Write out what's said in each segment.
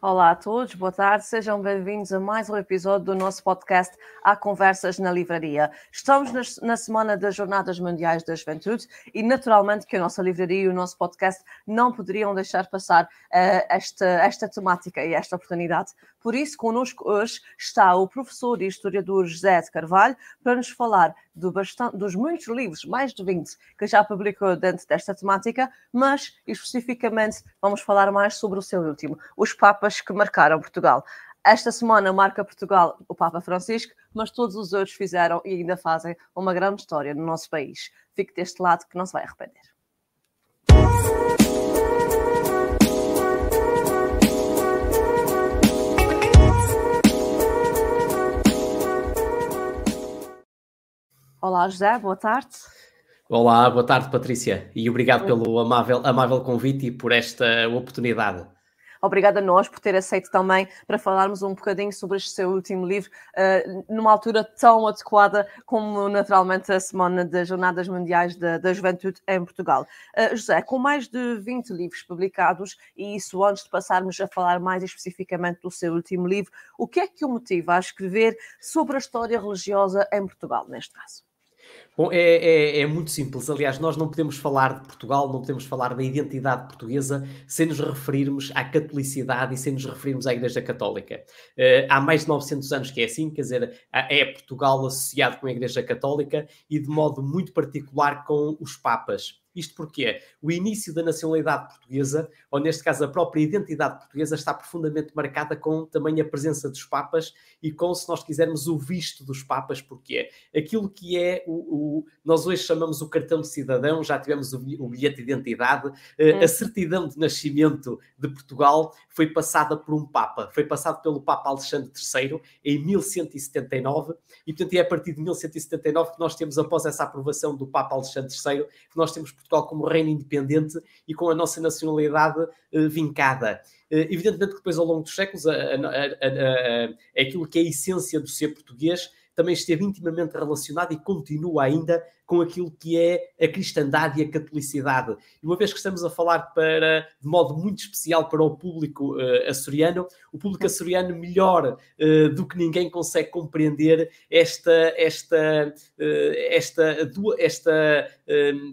Olá a todos, boa tarde, sejam bem-vindos a mais um episódio do nosso podcast Há Conversas na Livraria. Estamos na semana das Jornadas Mundiais da Juventude e, naturalmente, que a nossa livraria e o nosso podcast não poderiam deixar passar uh, esta, esta temática e esta oportunidade. Por isso, connosco hoje está o professor e historiador José de Carvalho para nos falar do bastante, dos muitos livros, mais de 20, que já publicou dentro desta temática, mas especificamente vamos falar mais sobre o seu último, Os Papas que Marcaram Portugal. Esta semana marca Portugal o Papa Francisco, mas todos os outros fizeram e ainda fazem uma grande história no nosso país. Fique deste lado que não se vai arrepender. Olá, José, boa tarde. Olá, boa tarde, Patrícia, e obrigado pelo amável, amável convite e por esta oportunidade. Obrigada a nós por ter aceito também para falarmos um bocadinho sobre este seu último livro, uh, numa altura tão adequada como naturalmente a Semana das Jornadas Mundiais da, da Juventude em Portugal. Uh, José, com mais de 20 livros publicados, e isso antes de passarmos a falar mais especificamente do seu último livro, o que é que o motiva a escrever sobre a história religiosa em Portugal, neste caso? Bom, é, é, é, muito simples. Aliás, nós não podemos falar de Portugal, não podemos falar da identidade portuguesa sem nos referirmos à catolicidade e sem nos referirmos à Igreja Católica. Uh, há mais de 900 anos que é assim, quer dizer, é Portugal associado com a Igreja Católica e de modo muito particular com os Papas. Isto porque o início da nacionalidade portuguesa, ou neste caso a própria identidade portuguesa, está profundamente marcada com também a presença dos Papas e com, se nós quisermos, o visto dos Papas, porque é aquilo que é o, o nós hoje chamamos o cartão de cidadão, já tivemos o, o bilhete de identidade, hum. a certidão de nascimento de Portugal foi passada por um Papa, foi passado pelo Papa Alexandre III em 1179, e portanto é a partir de 1179 que nós temos, após essa aprovação do Papa Alexandre III, que nós temos Portugal como reino independente e com a nossa nacionalidade uh, vincada. Uh, evidentemente que depois, ao longo dos séculos, a, a, aquilo que é a essência do ser português também esteve intimamente relacionado e continua ainda com aquilo que é a cristandade e a catolicidade. E uma vez que estamos a falar para, de modo muito especial para o público uh, açoriano, o público açoriano melhor uh, do que ninguém consegue compreender esta, esta, uh, esta, du esta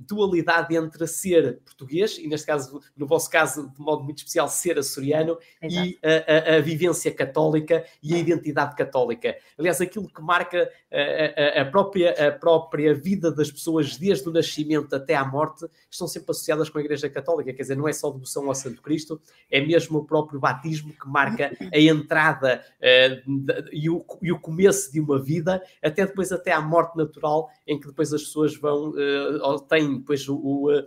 dualidade entre ser português, e neste caso, no vosso caso, de modo muito especial, ser açoriano, Exato. e a, a, a, vivência católica e a identidade católica. Aliás, aquilo que marca a, a própria, a própria vida das pessoas, desde o nascimento até à morte, estão sempre associadas com a Igreja Católica. Quer dizer, não é só devoção ao Santo Cristo, é mesmo o próprio batismo que marca a entrada uh, e, o, e, o, começo de uma vida, até depois, até à morte natural, em que depois as pessoas vão, uh, têm depois o, o, uh,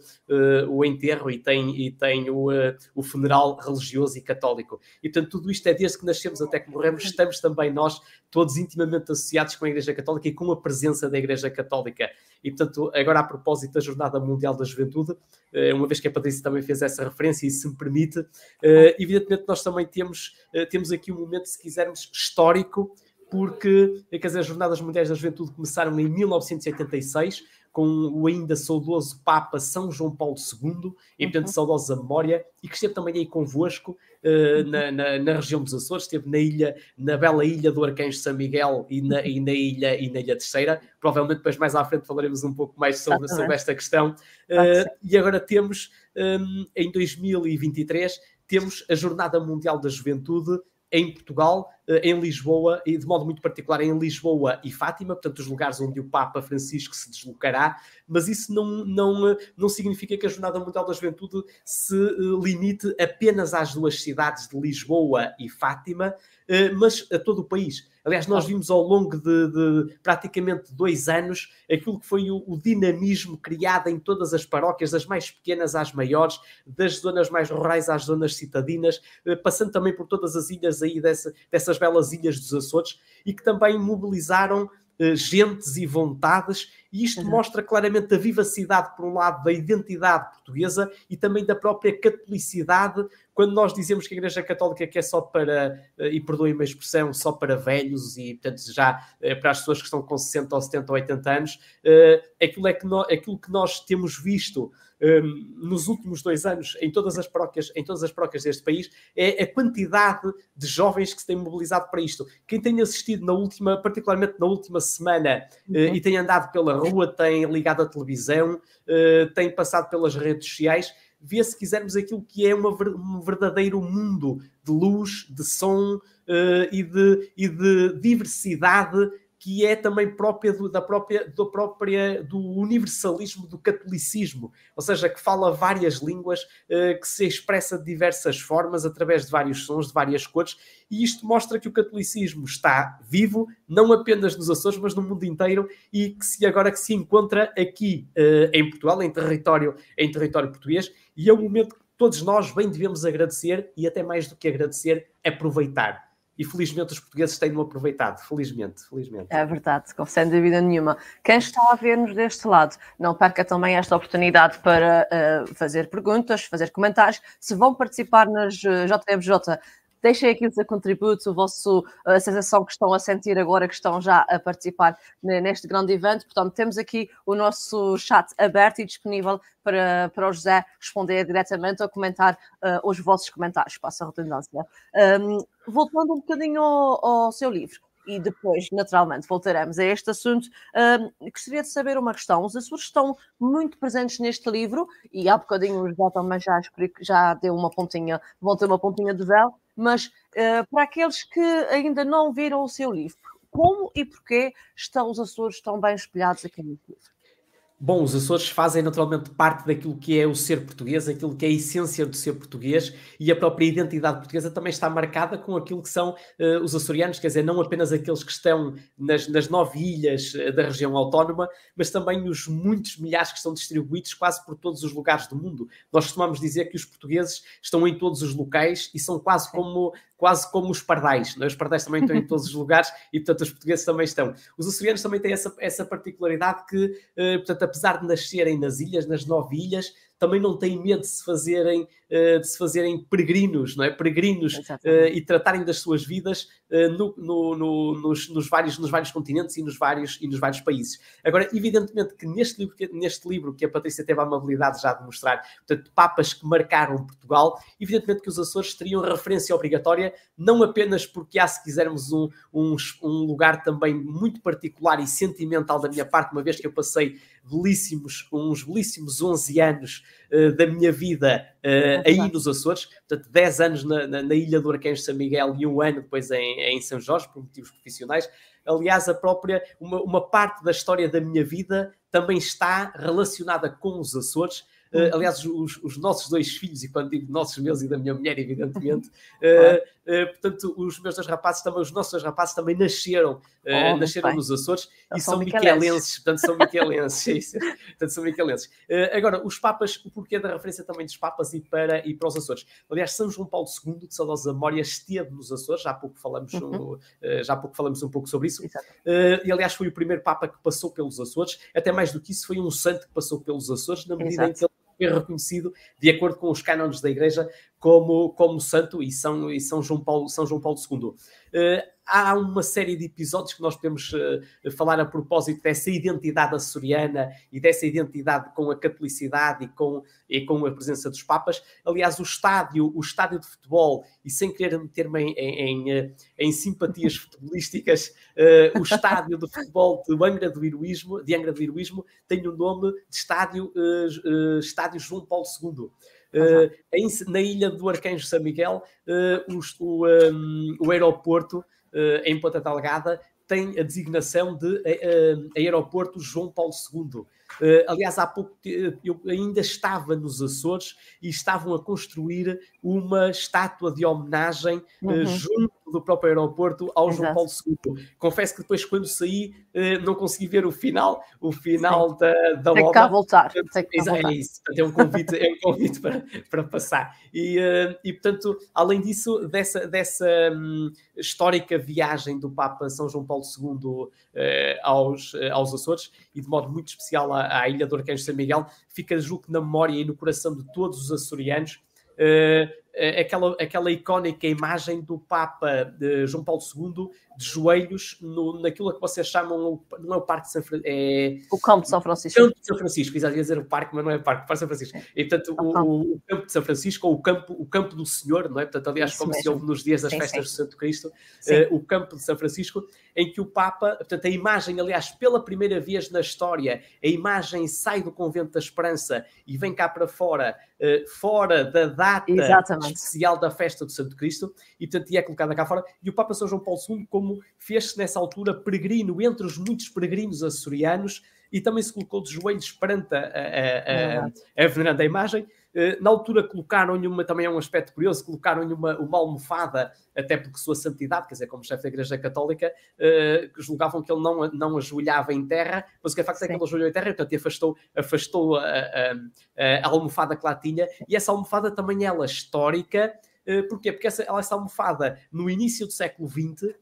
o enterro e têm, e têm o, o funeral religioso e católico. E portanto, tudo isto é desde que nascemos até que morremos, estamos também nós todos intimamente associados com a Igreja Católica e com a presença da Igreja Católica. E, portanto, agora a propósito da Jornada Mundial da Juventude, eh, uma vez que a Patrícia também fez essa referência e se me permite, eh, evidentemente nós também temos, eh, temos aqui um momento, se quisermos, histórico, porque quer dizer, as Jornadas Mundiais da Juventude começaram em 1986, com o ainda saudoso Papa São João Paulo II, e portanto uhum. saudosa memória, e que esteve também aí convosco uh, na, na, na, região dos Açores, esteve na ilha, na bela ilha do Arcanjo São Miguel e na, e na ilha e na Ilha Terceira. Provavelmente depois mais à frente falaremos um pouco mais sobre, sobre esta questão. Uh, e agora temos, um, em 2023, temos a Jornada Mundial da Juventude em Portugal, em Lisboa, e de modo muito particular em Lisboa e Fátima, portanto, os lugares onde o Papa Francisco se deslocará, mas isso não, não, não significa que a Jornada Mundial da Juventude se eh, limite apenas às duas cidades de Lisboa e Fátima, eh, mas a todo o país. Aliás, nós vimos ao longo de, de praticamente dois anos aquilo que foi o, o, dinamismo criado em todas as paróquias, das mais pequenas às maiores, das zonas mais rurais às zonas citadinas, eh, passando também por todas as ilhas aí dessa, dessas belas ilhas dos Açores e que também mobilizaram eh, gentes e vontades E isto uhum. mostra claramente a vivacidade, por um lado, da identidade portuguesa e também da própria catolicidade, quando nós dizemos que a Igreja Católica é só para, eh, e perdoem-me a expressão, só para velhos e, portanto, já eh, para as pessoas que estão com 60 ou 70 ou 80 anos, aquilo, é que nós, aquilo que nós temos visto nos últimos dois anos em todas as paróquias, em todas as paróquias deste país, é a quantidade de jovens que se têm mobilizado para isto. Quem tem assistido na última, particularmente na última semana, uh, e tem andado pela rua, tem ligado à televisão, uh, tem passado pelas redes sociais, vê se quisermos aquilo que é uma, um verdadeiro mundo de luz, de som uh, e, de, e de diversidade que é também própria do, da própria, do, própria do universalismo do catolicismo, ou seja, que fala várias línguas, uh, que se expressa de diversas formas, através de vários sons, de várias cores, e isto mostra que o catolicismo está vivo, não apenas nos Açores, mas no mundo inteiro, e que se agora que se encontra aqui uh, em Portugal, em território, em território português, e é um momento que todos nós bem devemos agradecer, e até mais do que agradecer, aproveitar e felizmente os portugueses têm-no aproveitado, felizmente, felizmente. É verdade, sem dúvida nenhuma. Quem está a ver-nos deste lado, não perca também esta oportunidade para uh, fazer perguntas, fazer comentários. Se vão participar nas uh, eh, JMJ, Deixem aqui o seu contributo, a, vosso, a sensação que estão a sentir agora, que estão já a participar neste grande evento. Portanto, temos aqui o nosso chat aberto e disponível para, para o José responder diretamente ou comentar uh, os vossos comentários, passa a redundância. Um, voltando um bocadinho ao, ao seu livro, e depois, naturalmente, voltaremos a este assunto. Um, gostaria de saber uma questão. Os Açores estão muito presentes neste livro, e há bocadinho o José também já, já deu uma pontinha, ter uma pontinha de véu, mas uh, para aqueles que ainda não viram o seu livro, como e porquê estão os Açores tão bem espelhados aqui no livro? Bom, os Açores fazem naturalmente parte daquilo que é o ser português, aquilo que é a essência do ser português e a própria identidade portuguesa também está marcada com aquilo que são uh, os açorianos, quer dizer, não apenas aqueles que estão nas, nas nove ilhas uh, da região autónoma, mas também os muitos milhares que estão distribuídos quase por todos os lugares do mundo. Nós costumamos dizer que os portugueses estão em todos os locais e são quase como quase como os pardais. Não é? Os pardais também estão em todos os lugares e, portanto, os portugueses também estão. Os açorianos também têm essa, essa particularidade que, uh, portanto, apesar de nascerem nas ilhas, nas nove ilhas, também não têm medo de se fazerem, uh, de se fazerem peregrinos, não é? Peregrinos uh, e tratarem das suas vidas uh, no, no, no, nos, nos, vários, nos vários continentes e nos vários, e nos vários países. Agora, evidentemente que neste livro, que, neste livro que a Patrícia teve a amabilidade já de mostrar, portanto, papas que marcaram Portugal, evidentemente que os Açores teriam referência obrigatória, não apenas porque há, se quisermos, um, um, um lugar também muito particular e sentimental da minha parte, uma vez que eu passei belíssimos, uns belíssimos 11 anos uh, da minha vida uh, aí nos Açores, portanto 10 anos na, na, na Ilha do Arcanjo São Miguel e um ano depois em, em São Jorge, por motivos profissionais. Aliás, a própria, uma, uma parte da história da minha vida também está relacionada com os Açores, Uh, aliás, os, os, nossos dois filhos, e quando digo nossos, meus e da minha mulher, evidentemente, uh, uh, portanto, os meus dois rapazes também, os nossos dois rapazes também nasceram, oh, nasceram nos Açores e são miquelenses, portanto, são miquelenses. é portanto, são miquelenses. agora, os Papas, o porquê da referência também dos Papas e para, e para os Açores? Aliás, São João Paulo II, de saudosa memória, esteve nos Açores, já há pouco falamos, uhum. já pouco falamos um pouco sobre isso, e aliás, foi o primeiro Papa que passou pelos Açores, até mais do que isso, foi um santo que passou pelos Açores, na medida Exato. em que ele foi reconhecido, de acordo com os cânones da Igreja, como, como santo e São, e São, João Paulo, São João Paulo II. Uh, há uma série de episódios que nós podemos uh, falar a propósito dessa identidade açoriana e dessa identidade com a catolicidade e com, e com a presença dos Papas. Aliás, o estádio, o estádio de futebol, e sem querer meter-me em, em, em, em, simpatias futebolísticas, uh, o estádio de futebol de Angra do Heroísmo, de Angra do Heroísmo tem o nome de estádio, estádio João Paulo II. Uh, em, na ilha do Arcanjo São Miguel, uh, o, um, o, aeroporto uh, em Ponta Delgada tem a designação de Aeroporto João Paulo II. aliás, há pouco eu ainda estava nos Açores e estavam a construir uma estátua de homenagem uhum. junto do próprio aeroporto ao Exato. João Paulo II. Confesso que depois, quando saí, uh, não consegui ver o final, o final da, da Tem obra. Cá voltar. Tem que cá voltar. É isso, é um convite, é um convite para, para passar. E, uh, e, portanto, além disso, dessa, dessa um, histórica viagem do Papa São João Paulo II aos, aos Açores, e de modo muito especial à, à Ilha do Arcanjo São Miguel, fica, julgo na memória e no coração de todos os açorianos, uh, aquela, aquela icónica imagem do Papa João Paulo II de joelhos no, naquilo que vocês chamam, não é o Parque de São Francisco, é... O Campo de São Francisco. O Campo de São Francisco, exato, ia dizer o parque, mas não é o Parque, o Parque de São Francisco. E, portanto, o, o, Campo de São Francisco, ou o Campo, o campo do Senhor, não é? Portanto, aliás, Isso como mesmo. se ouve nos dias das sim, festas sim. do Santo Cristo, uh, o Campo de São Francisco, em que o Papa, portanto, a imagem, aliás, pela primeira vez na história, a imagem sai do Convento da Esperança e vem cá para fora, uh, fora da data Exatamente. Especial da festa do Santo Cristo, e, portanto, é colocada cá fora, e o Papa São João Paulo II, como fez-se nessa altura peregrino entre os muitos peregrinos açorianos e também se colocou de joelhos perante a, a, a, a veneranda imagem. Eh, na altura colocaram-lhe uma, também é um aspecto curioso, colocaram-lhe uma, uma almofada, até porque sua santidade, quer dizer, como chefe da Igreja Católica, uh, julgavam que ele não, não ajoelhava em terra, mas o que é facto Sim. é que ele ajoelhou em terra, portanto afastou, afastou a, a, a, almofada que lá tinha, e essa almofada também ela histórica, uh, porquê? Porque essa, essa almofada, no início do século XX,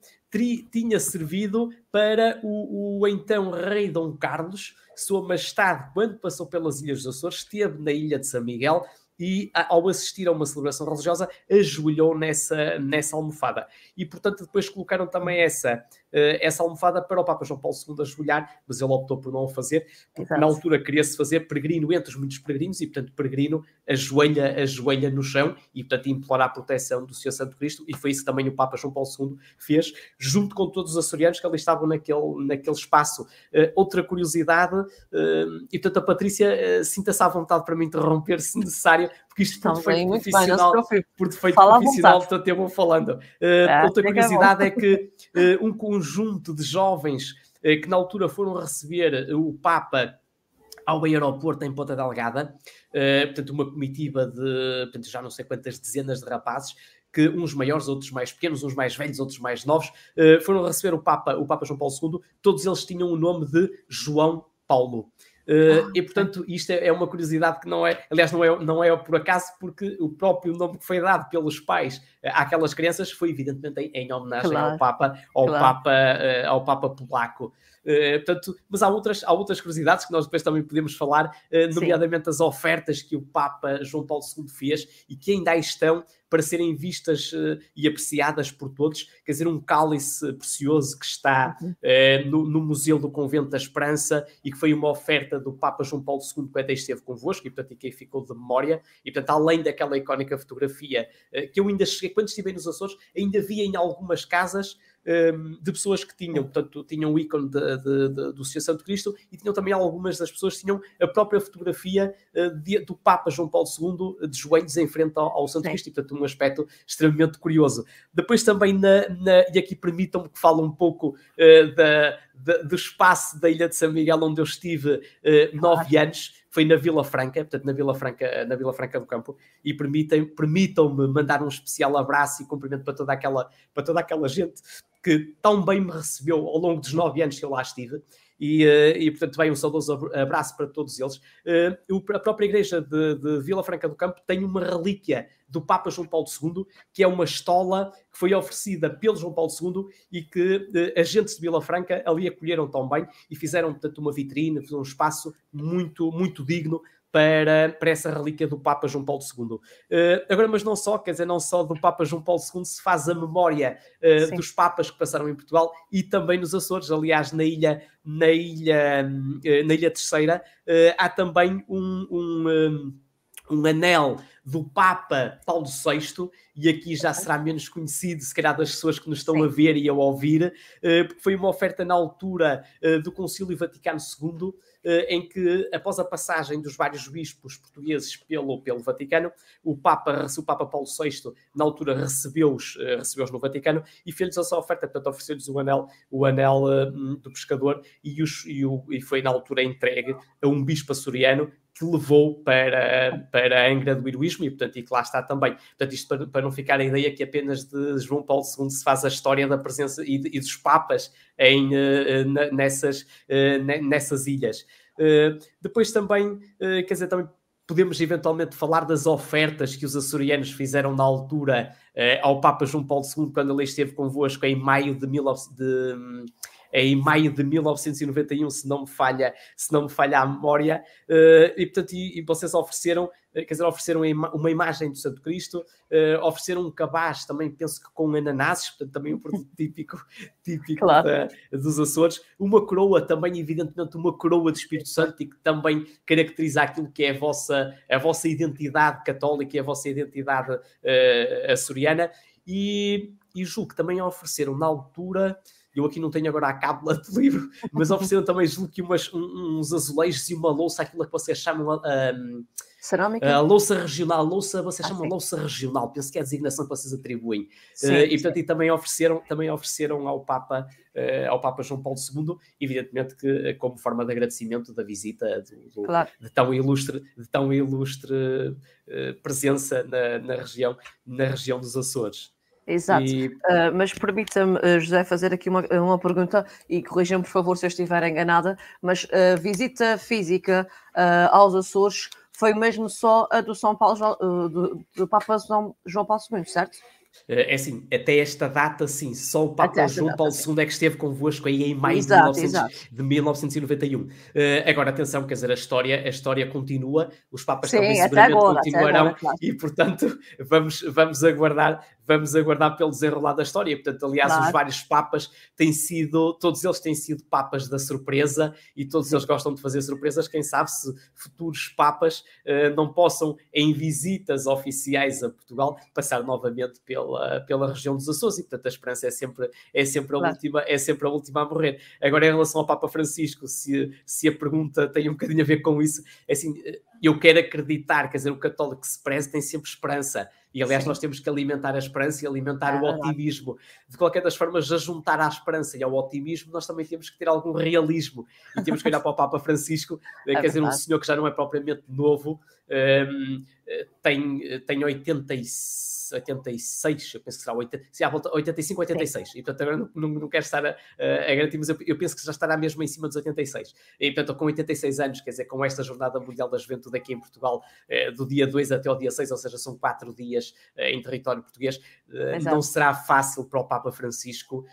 tinha servido para o, o, então rei Dom Carlos, Sua Majestade, quando passou pelas Ilhas dos Açores, esteve na ilha de São Miguel e, ao assistir a uma celebração religiosa, ajoelhou nessa, nessa almofada. E, portanto, depois colocaram também essa essa almofada para o Papa João Paulo II ajoelhar, mas ele optou por não o fazer, porque Exato. na altura queria-se fazer peregrino entre os muitos peregrinos e, portanto, peregrino ajoelha, ajoelha no chão e, portanto, implora a proteção do Senhor Santo Cristo e foi isso que também o Papa João Paulo II fez, junto com todos os açorianos que ali estavam naquele, naquele espaço. Uh, outra curiosidade, uh, e portanto a Patrícia sinta-se à vontade para me interromper se necessário, porque isto por defeito profissional, por defeito profissional, portanto eu vou falando. Ah, outra curiosidade é que um conjunto de jovens eh, que na altura foram receber o Papa ao aeroporto em Ponta Delgada, uh, portanto, uma comitiva de portanto, já não sei quantas dezenas de rapazes, que uns maiores, outros mais pequenos, uns mais velhos, outros mais novos, uh, foram receber o Papa, o Papa João Paulo II, todos eles tinham o nome de João Paulo. Uh, e portanto, isto é, é, uma curiosidade que não é, aliás, não é, não é por acaso, porque o próprio nome que foi dado pelos pais uh, àquelas crianças foi evidentemente em, em homenagem claro. ao Papa, ao claro. Papa, uh, ao Papa polaco. Uh, portanto, mas há outras, há outras curiosidades que nós depois também podemos falar, uh, nomeadamente Sim. as ofertas que o Papa João Paulo II fez e que ainda aí estão para serem vistas uh, e apreciadas por todos. Quer dizer, um cálice precioso que está uh, no, no, Museu do Convento da Esperança e que foi uma oferta do Papa João Paulo II quando esteve convosco e, portanto, e que ficou de memória. E, portanto, além daquela icónica fotografia uh, que eu ainda cheguei, quando estive nos Açores, ainda vi em algumas casas de pessoas que tinham, portanto, tinham o ícone de, de, de, do Senhor Santo Cristo e tinham também algumas das pessoas que tinham a própria fotografia de, do Papa João Paulo II de joelhos em frente ao, ao Santo Sim. Cristo, e portanto um aspecto extremamente curioso. Depois também, na, na e aqui permitam-me que fale um pouco uh, da, da, do espaço da Ilha de São Miguel, onde eu estive uh, nove anos, foi na Vila Franca, portanto, na Vila Franca, na Vila Franca do Campo, e permitem, permitam-me mandar um especial abraço e cumprimento para toda aquela, para toda aquela gente que tão bem me recebeu ao longo dos nove anos que eu lá estive. E, uh, e, portanto, vai um saudoso abraço para todos eles. Uh, a própria igreja de, de, Vila Franca do Campo tem uma relíquia do Papa João Paulo II, que é uma estola que foi oferecida pelo João Paulo II e que uh, agentes de Vila Franca ali acolheram tão bem e fizeram, portanto, uma vitrine, um espaço muito, muito digno para, para essa relíquia do Papa João Paulo II. Uh, agora, mas não só, quer dizer, não só do Papa João Paulo II se faz a memória uh, dos Papas que passaram em Portugal e também nos Açores, aliás, na ilha, na ilha, uh, na ilha Terceira, há também um, um, um anel do Papa Paulo VI, e aqui já será menos conhecido, se calhar, das pessoas que nos estão Sim. a ver e a ouvir, porque foi uma oferta na altura do Concílio Vaticano II, eh, em que, após a passagem dos vários bispos portugueses pelo, pelo Vaticano, o Papa, o Papa Paulo VI, na altura, recebeu-os eh, recebeu no Vaticano e fez-lhes essa oferta, portanto, ofereceu-lhes o anel, o anel uh, do pescador e, os, e, o, e foi, na altura, entregue a um bispo açoriano que levou para, para a Angra do heroísmo e, portanto, e que lá está também. Portanto, isto para, para, não ficar a ideia que apenas de João Paulo II se faz a história da presença e, de, e dos papas em, uh, nessas, uh, nessas ilhas. Depois também, quer dizer, também podemos eventualmente falar das ofertas que os açorianos fizeram na altura ao Papa João Paulo II, quando ele esteve convosco em maio de, 19, de em maio de 1991, se não me falha, se não me falha a memória, uh, e portanto, e, e, vocês ofereceram, eh, quer dizer, ofereceram uma imagem do Santo Cristo, uh, ofereceram um cabaz também, penso que com ananases, portanto, também um produto típico, típico claro. da, dos Açores, uma coroa também, evidentemente, uma coroa de Espírito Santo e que também caracteriza aquilo que é a vossa, a vossa identidade católica e a vossa identidade uh, açoriana, e, e julgo que também ofereceram na altura eu aqui não tenho agora a cábula de livro, mas ofereceram também, julgo que umas, uns azulejos e uma louça, aquilo que vocês chamam. Um, Cerâmica? A louça regional, louça, vocês ah, chamam sim. louça regional, penso que é a designação que vocês atribuem. Sim, uh, e portanto, e também ofereceram, também ofereceram ao Papa, uh, ao Papa João Paulo II, evidentemente que eh, como forma de agradecimento da visita do, do, claro. de tão ilustre, de tão ilustre uh, presença na, na, região, na região dos Açores. Exato, e... uh, mas permita-me, uh, José, fazer aqui uma, uma pergunta e corrijam por favor se eu estiver enganada, mas a uh, visita física aos Açores foi mesmo só a do São Paulo, do, do Papa João Paulo II, certo? Eh, é assim, até esta data, sim, só o Papa João Paulo II é que esteve convosco aí em maio exato, de, 1900, de 1991. Uh, eh, agora, atenção, quer dizer, a história, a história continua, os Papas sim, também seguramente agora, continuarão agora, claro. e, portanto, vamos, vamos, aguardar, vamos aguardar pelo desenrolar da história. Portanto, aliás, claro. os vários Papas têm sido, todos eles têm sido Papas da surpresa e todos eles gostam de fazer surpresas. Quem sabe se futuros Papas uh, não possam, em visitas oficiais a Portugal, passar novamente pela, pela região dos Açores e portanto a esperança é sempre, é sempre, a, claro. última, é sempre a última a morrer. Agora, em relação ao Papa Francisco, se, se a pergunta tem um bocadinho a ver com isso, é assim, eu quero acreditar, quer dizer, o católico que se preze tem sempre esperança. E aliás, Sim. nós temos que alimentar a esperança e alimentar é, o otimismo. De qualquer das formas, a juntar à esperança e ao otimismo, nós também temos que ter algum realismo. E temos que olhar para o Papa Francisco, é quer verdade. dizer, um senhor que já não é propriamente novo, um, tem, tem 86 86, eu penso que será 80, se à volta 85, 86. Sim. E portanto agora não, não, não quero estar a, a, garantir, mas eu, eu, penso que já estará mesmo em cima dos 86. E portanto, com 86 anos, quer dizer, com esta Jornada Mundial da Juventude aqui em Portugal, eh, do dia 2 até ao dia 6, ou seja, são quatro dias eh, em território português, eh, não será fácil para o Papa Francisco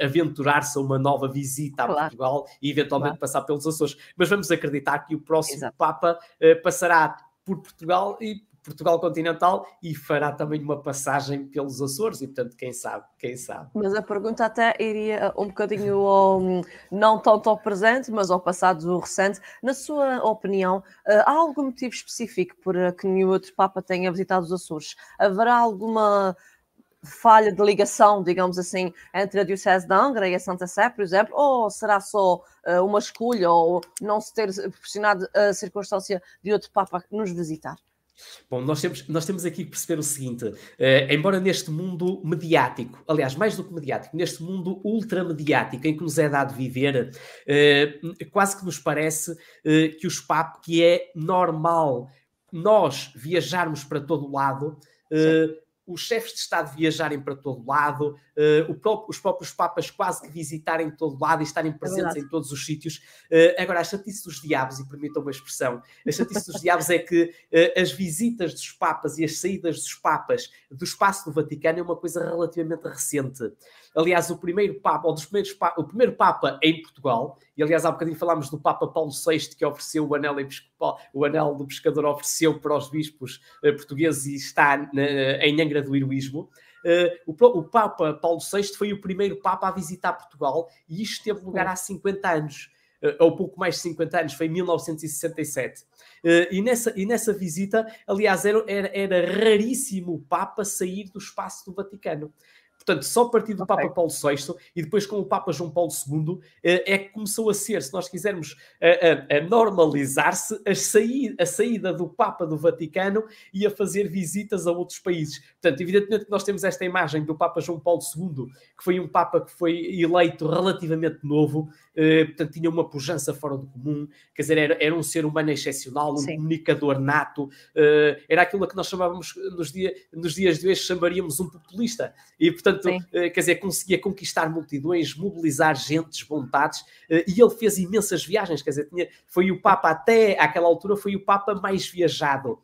aventurar-se a uma nova visita a claro. Portugal e eventualmente claro. passar pelos Açores. Mas vamos acreditar que o próximo Exato. Papa passará por Portugal e Portugal continental e fará também uma passagem pelos Açores e portanto quem sabe, quem sabe. Mas a pergunta até iria um bocadinho ao, não tanto ao presente, mas ao passado recente. Na sua opinião, eh, há algum motivo específico para que nenhum outro Papa tenha visitado os Açores? Haverá alguma falha de ligação, digamos assim, entre a Diocese de Angra e a Santa Sé, por exemplo, ou será só uh, uma escolha ou não se ter proporcionado a circunstância de outro Papa nos visitar? Bom, nós temos, nós temos aqui que perceber o seguinte: uh, embora neste mundo mediático, aliás, mais do que mediático, neste mundo ultramediático em que nos é dado viver, uh, quase que nos parece uh, que, os pap, que é normal nós viajarmos para todo lado, os chefes de Estado viajarem para todo lado, uh, próprio, os próprios Papas quase que visitarem todo lado e estarem presentes é em todos os sítios. Uh, agora, a chatice dos diabos, e permitam uma expressão, a chatice dos diabos é que uh, as visitas dos Papas e as saídas dos Papas do espaço do Vaticano é uma coisa relativamente recente. Aliás, o primeiro Papa, ou dos primeiros o primeiro Papa em Portugal, e aliás há bocadinho falámos do Papa Paulo VI que ofereceu o anel episcopal, o anel do pescador ofereceu para os bispos portugueses e está em Angra do Heroísmo. Uh, o, o, Papa Paulo VI foi o primeiro Papa a visitar Portugal e isto teve lugar há 50 anos, uh, ou pouco mais de 50 anos, foi em 1967. Uh, eh, e, nessa, e nessa visita, aliás, era, era, era raríssimo o Papa sair do espaço do Vaticano. Portanto, só a partir do okay. Papa Paulo VI e depois com o Papa João Paulo II eh, é que começou a ser, se nós quisermos, a, a, a normalizar-se a, a saída do Papa do Vaticano e a fazer visitas a outros países. Portanto, evidentemente que nós temos esta imagem do Papa João Paulo II, que foi um Papa que foi eleito relativamente novo, eh, portanto, tinha uma pujança fora do comum, quer dizer, era, era um ser humano excepcional, um Sim. comunicador nato, uh, era aquilo que nós chamávamos nos, dia, nos dias de hoje, chamaríamos um populista. E, portanto, uh, quer dizer, conseguia conquistar multidões, mobilizar gentes, vontades, e ele fez imensas viagens, quer dizer, tinha, foi o Papa até àquela altura, foi o Papa mais viajado.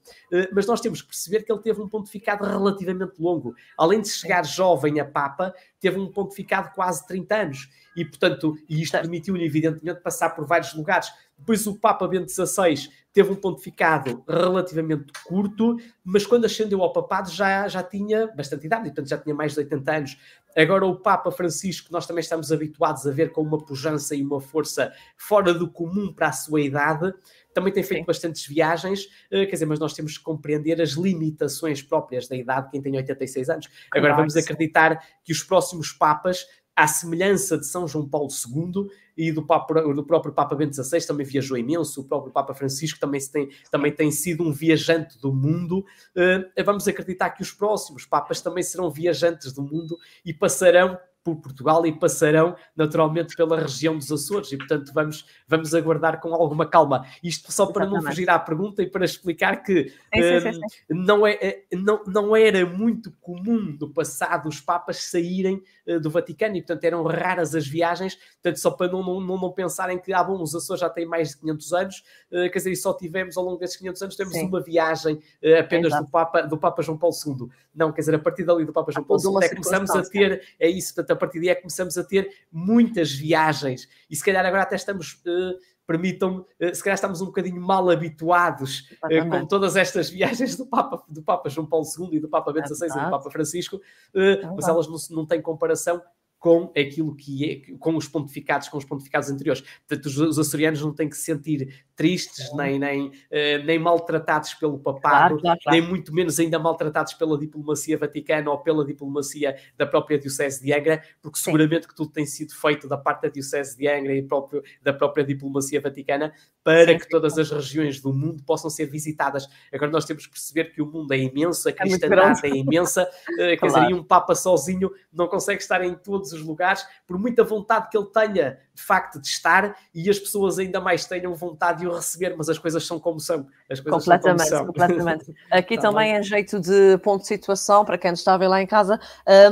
mas nós temos que perceber que ele teve um pontificado relativamente longo. Além de chegar jovem a Papa, teve um pontificado de quase 30 anos. E, portanto, e isto permitiu-lhe, evidentemente, passar por vários lugares. Depois o Papa Bento XVI teve um pontificado relativamente curto, mas quando ascendeu ao papado já, já tinha bastante idade, e, portanto já tinha mais de 80 anos. Agora o Papa Francisco, nós também estamos habituados a ver com uma pujança e uma força fora do comum para a sua idade, também tem feito Sim. bastantes viagens, eh, quer dizer, mas nós temos que compreender as limitações próprias da idade de quem tem 86 anos. Agora vamos acreditar que os próximos Papas à semelhança de São João Paulo II e do, Papa, do próprio Papa Bento XVI, também viajou imenso, o próprio Papa Francisco também tem, também tem sido um viajante do mundo. Uh, vamos acreditar que os próximos Papas também serão viajantes do mundo e passarão por Portugal e passarão naturalmente pela região dos Açores. E portanto vamos, vamos aguardar com alguma calma. Isto só para Exatamente. não fugir à pergunta e para explicar que sim, sim, sim, hum, não, é, é, não, não era muito comum no passado os Papas saírem uh, do Vaticano e portanto eram raras as viagens, portanto só para não, não, não, pensarem que ah, bom, os Açores já têm mais de 500 anos, uh, quer dizer, e só tivemos ao longo desses 500 anos temos uma viagem apenas do Papa, do Papa João Paulo II. Não, quer dizer, a partir dali do Papa João Paulo II é começamos a ter, é isso, portanto, a partir daí é que começamos a ter muitas viagens. E se calhar agora até estamos. Uh, permitam uh, se calhar estamos um bocadinho mal habituados uh, com todas estas viagens do Papa, do Papa João Paulo II e do Papa Bento XVI e do Papa Francisco, uh, mas elas não, não têm comparação com aquilo que é, com os pontificados, com os pontificados anteriores. Portanto, os, os açorianos não têm que se sentir tristes, nem, nem, uh, nem maltratados pelo papado, claro, claro, claro. nem muito menos ainda maltratados pela diplomacia vaticana ou pela diplomacia da própria Diocese de Angra, porque seguramente Sim. que tudo tem sido feito da parte da Diocese de Angra e próprio, da própria diplomacia vaticana para Sim. que todas as regiões do mundo possam ser visitadas. Agora nós temos que perceber que o mundo é imenso, a é cristandade é, é imensa, uh, quer dizer, e um Papa sozinho não consegue estar em todos os lugares, por muita vontade que ele tenha de facto de estar e as pessoas ainda mais tenham vontade de o receber, mas as coisas são como são. As coisas completamente, são como são. completamente. Aqui tá também bem. em jeito de ponto de situação, para quem está a ver lá em casa,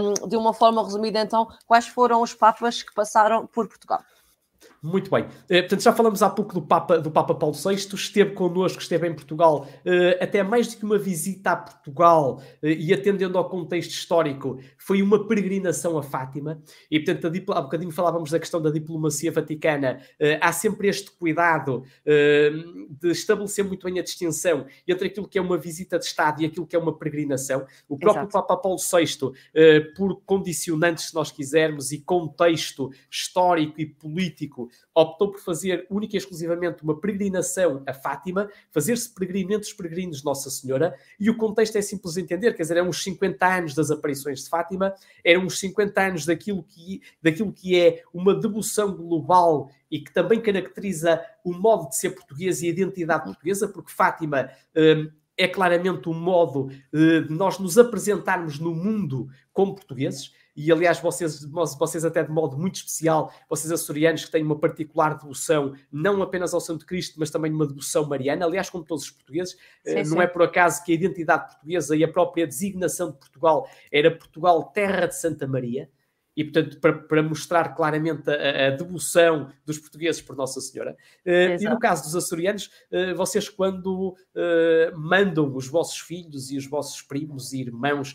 um, de uma forma resumida então, quais foram os papas que passaram por Portugal? Muito bem. Uh, portanto, já falamos há pouco do Papa, do Papa Paulo VI, esteve connosco, esteve em Portugal, uh, até mais do que uma visita a Portugal uh, e atendendo ao contexto histórico, foi uma peregrinação a Fátima. E, portanto, a há bocadinho falávamos da questão da diplomacia vaticana. há sempre este cuidado de estabelecer muito bem a distinção entre aquilo que é uma visita de Estado e aquilo que é uma peregrinação. O próprio Exato. Papa Paulo VI, por condicionantes, se nós quisermos, e contexto histórico e político, optou por fazer única e exclusivamente uma peregrinação a Fátima, fazer-se peregrinos peregrinos de Nossa Senhora, e o contexto é simples de entender, quer dizer, eram uns 50 anos das aparições de Fátima, eram uns 50 anos daquilo que, daquilo que é uma devoção global e que também caracteriza o modo de ser português e a identidade portuguesa, porque Fátima hum, é claramente um modo uh, de nós nos apresentarmos no mundo como portugueses e aliás vocês, vocês até de modo muito especial, vocês açorianos que têm uma particular devoção, não apenas ao Santo Cristo, mas também uma devoção mariana, aliás como todos os portugueses, sim, não sim. é por acaso que a identidade portuguesa e a própria designação de Portugal era Portugal Terra de Santa Maria, e, portanto, para, para mostrar claramente a, a, devoção dos portugueses por Nossa Senhora. Uh, e no caso dos açorianos, uh, vocês, quando uh, mandam os vossos filhos e os vossos primos e irmãos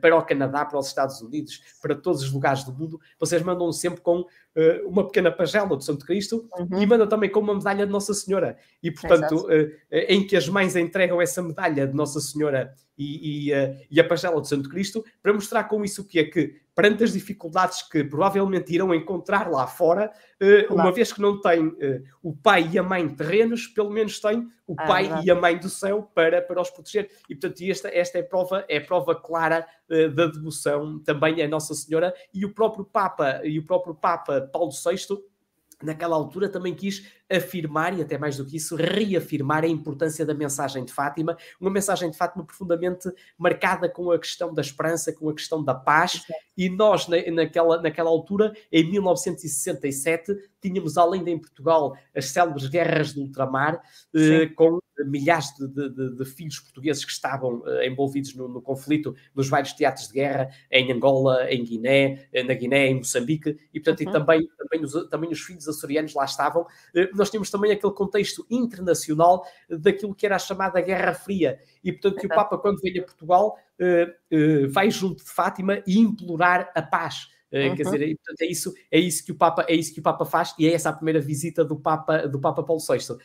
para o Canadá, para os Estados Unidos, para todos os lugares do mundo, vocês mandam sempre com uma pequena pagela do Santo Cristo uhum. e mandam também com uma medalha de Nossa Senhora. E, portanto, em que as mães entregam essa medalha de Nossa Senhora e, e, e a pagela do Santo Cristo, para mostrar com isso o que é que perante as dificuldades que provavelmente irão encontrar lá fora, claro. uma vez que não tem uh, o pai e a mãe terrenos, pelo menos tem o ah, pai e a mãe do céu para, para os proteger. E portanto, esta, esta é prova, é prova clara uh, da devoção também a Nossa Senhora e o próprio Papa e o próprio Papa Paulo VI naquela altura também quis afirmar, e até mais do que isso, reafirmar a importância da mensagem de Fátima, uma mensagem de Fátima profundamente marcada com a questão da esperança, com a questão da paz, e nós, na, naquela, naquela altura, em 1967, tínhamos, além de em Portugal, as célebres guerras do ultramar, eh, com milhares de, de, de, filhos portugueses que estavam uh, envolvidos no, no, conflito, nos vários teatros de guerra, em Angola, em Guiné, na Guiné, em Moçambique, e portanto uhum. e também, também, os, também os filhos açorianos lá estavam. Uh, nós temos também aquele contexto internacional daquilo que era a chamada Guerra Fria, e portanto que o Papa, quando veio a Portugal, vai junto de Fátima e implorar a paz. Uhum. Quer dizer, portanto, é isso, é isso que o Papa, é isso que o Papa faz e é essa a primeira visita do Papa, do Papa Paulo VI.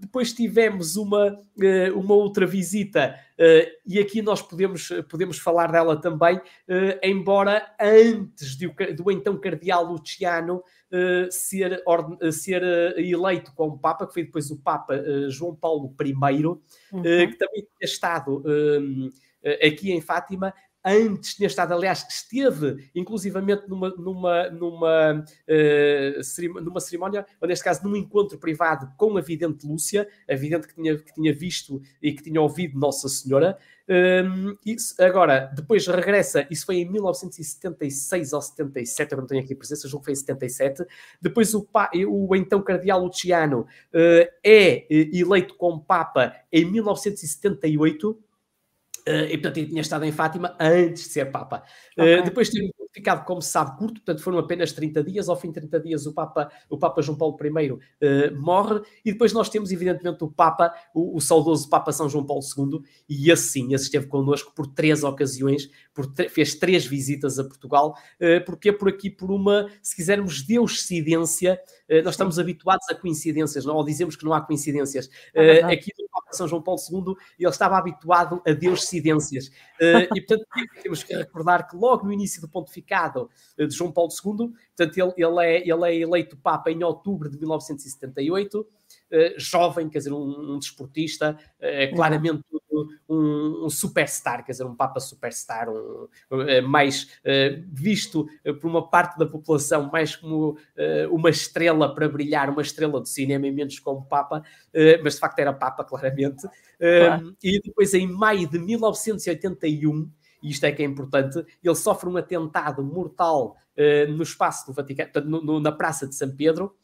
Depois tivemos uma, eh, uma outra visita eh, e aqui nós podemos, podemos falar dela também, embora antes de, do então cardeal Luciano ser, ser eleito como Papa, que foi depois o Papa João Paulo I, uhum. que também tinha estado aqui em Fátima, antes tinha estado, aliás, esteve inclusivamente numa, numa, numa, uh, numa cerimónia, ou neste caso num encontro privado com a vidente Lúcia, a vidente que tinha, que tinha visto e que tinha ouvido Nossa Senhora. Um, ehm, isso, agora, depois regressa, isso foi em 1976 ou 77, eu não tenho aqui presença, julgo que foi em 77. Depois o, o então Cardeal Luciano uh, é eleito como Papa em 1978 Uh, e portanto ele tinha estado em Fátima antes de ser Papa. Okay. Uh, depois um pontificado, como se sabe, curto, portanto foram apenas 30 dias. Ao fim de 30 dias, o Papa, o Papa João Paulo I uh, morre, e depois nós temos, evidentemente, o Papa, o, o, saudoso Papa São João Paulo II, e esse sim, esse esteve connosco por três ocasiões, por fez três visitas a Portugal, porque por aqui, por uma, se quisermos, deuscidência, uh, nós estamos habituados a coincidências, não? ou dizemos que não há coincidências. Uh, aqui do Papa São João Paulo II, ele estava habituado a deuscidências. Uh, e, portanto, temos que recordar que logo no início do pontificado de João Paulo II, portanto, ele, ele, é, ele é eleito Papa em outubro de 1978, Uh, jovem, quer dizer, um, um desportista, uh, claramente um, um, superstar, quer dizer, um Papa superstar, um, uh, mais uh, visto uh, por uma parte da população mais como uma estrela para brilhar, uma estrela de cinema e menos como Papa, mas de facto era Papa, claramente. Claro. E depois, em maio de 1981, e isto é que é importante, ele sofre um atentado mortal no espaço do Vaticano, no, no, na Praça de São Pedro,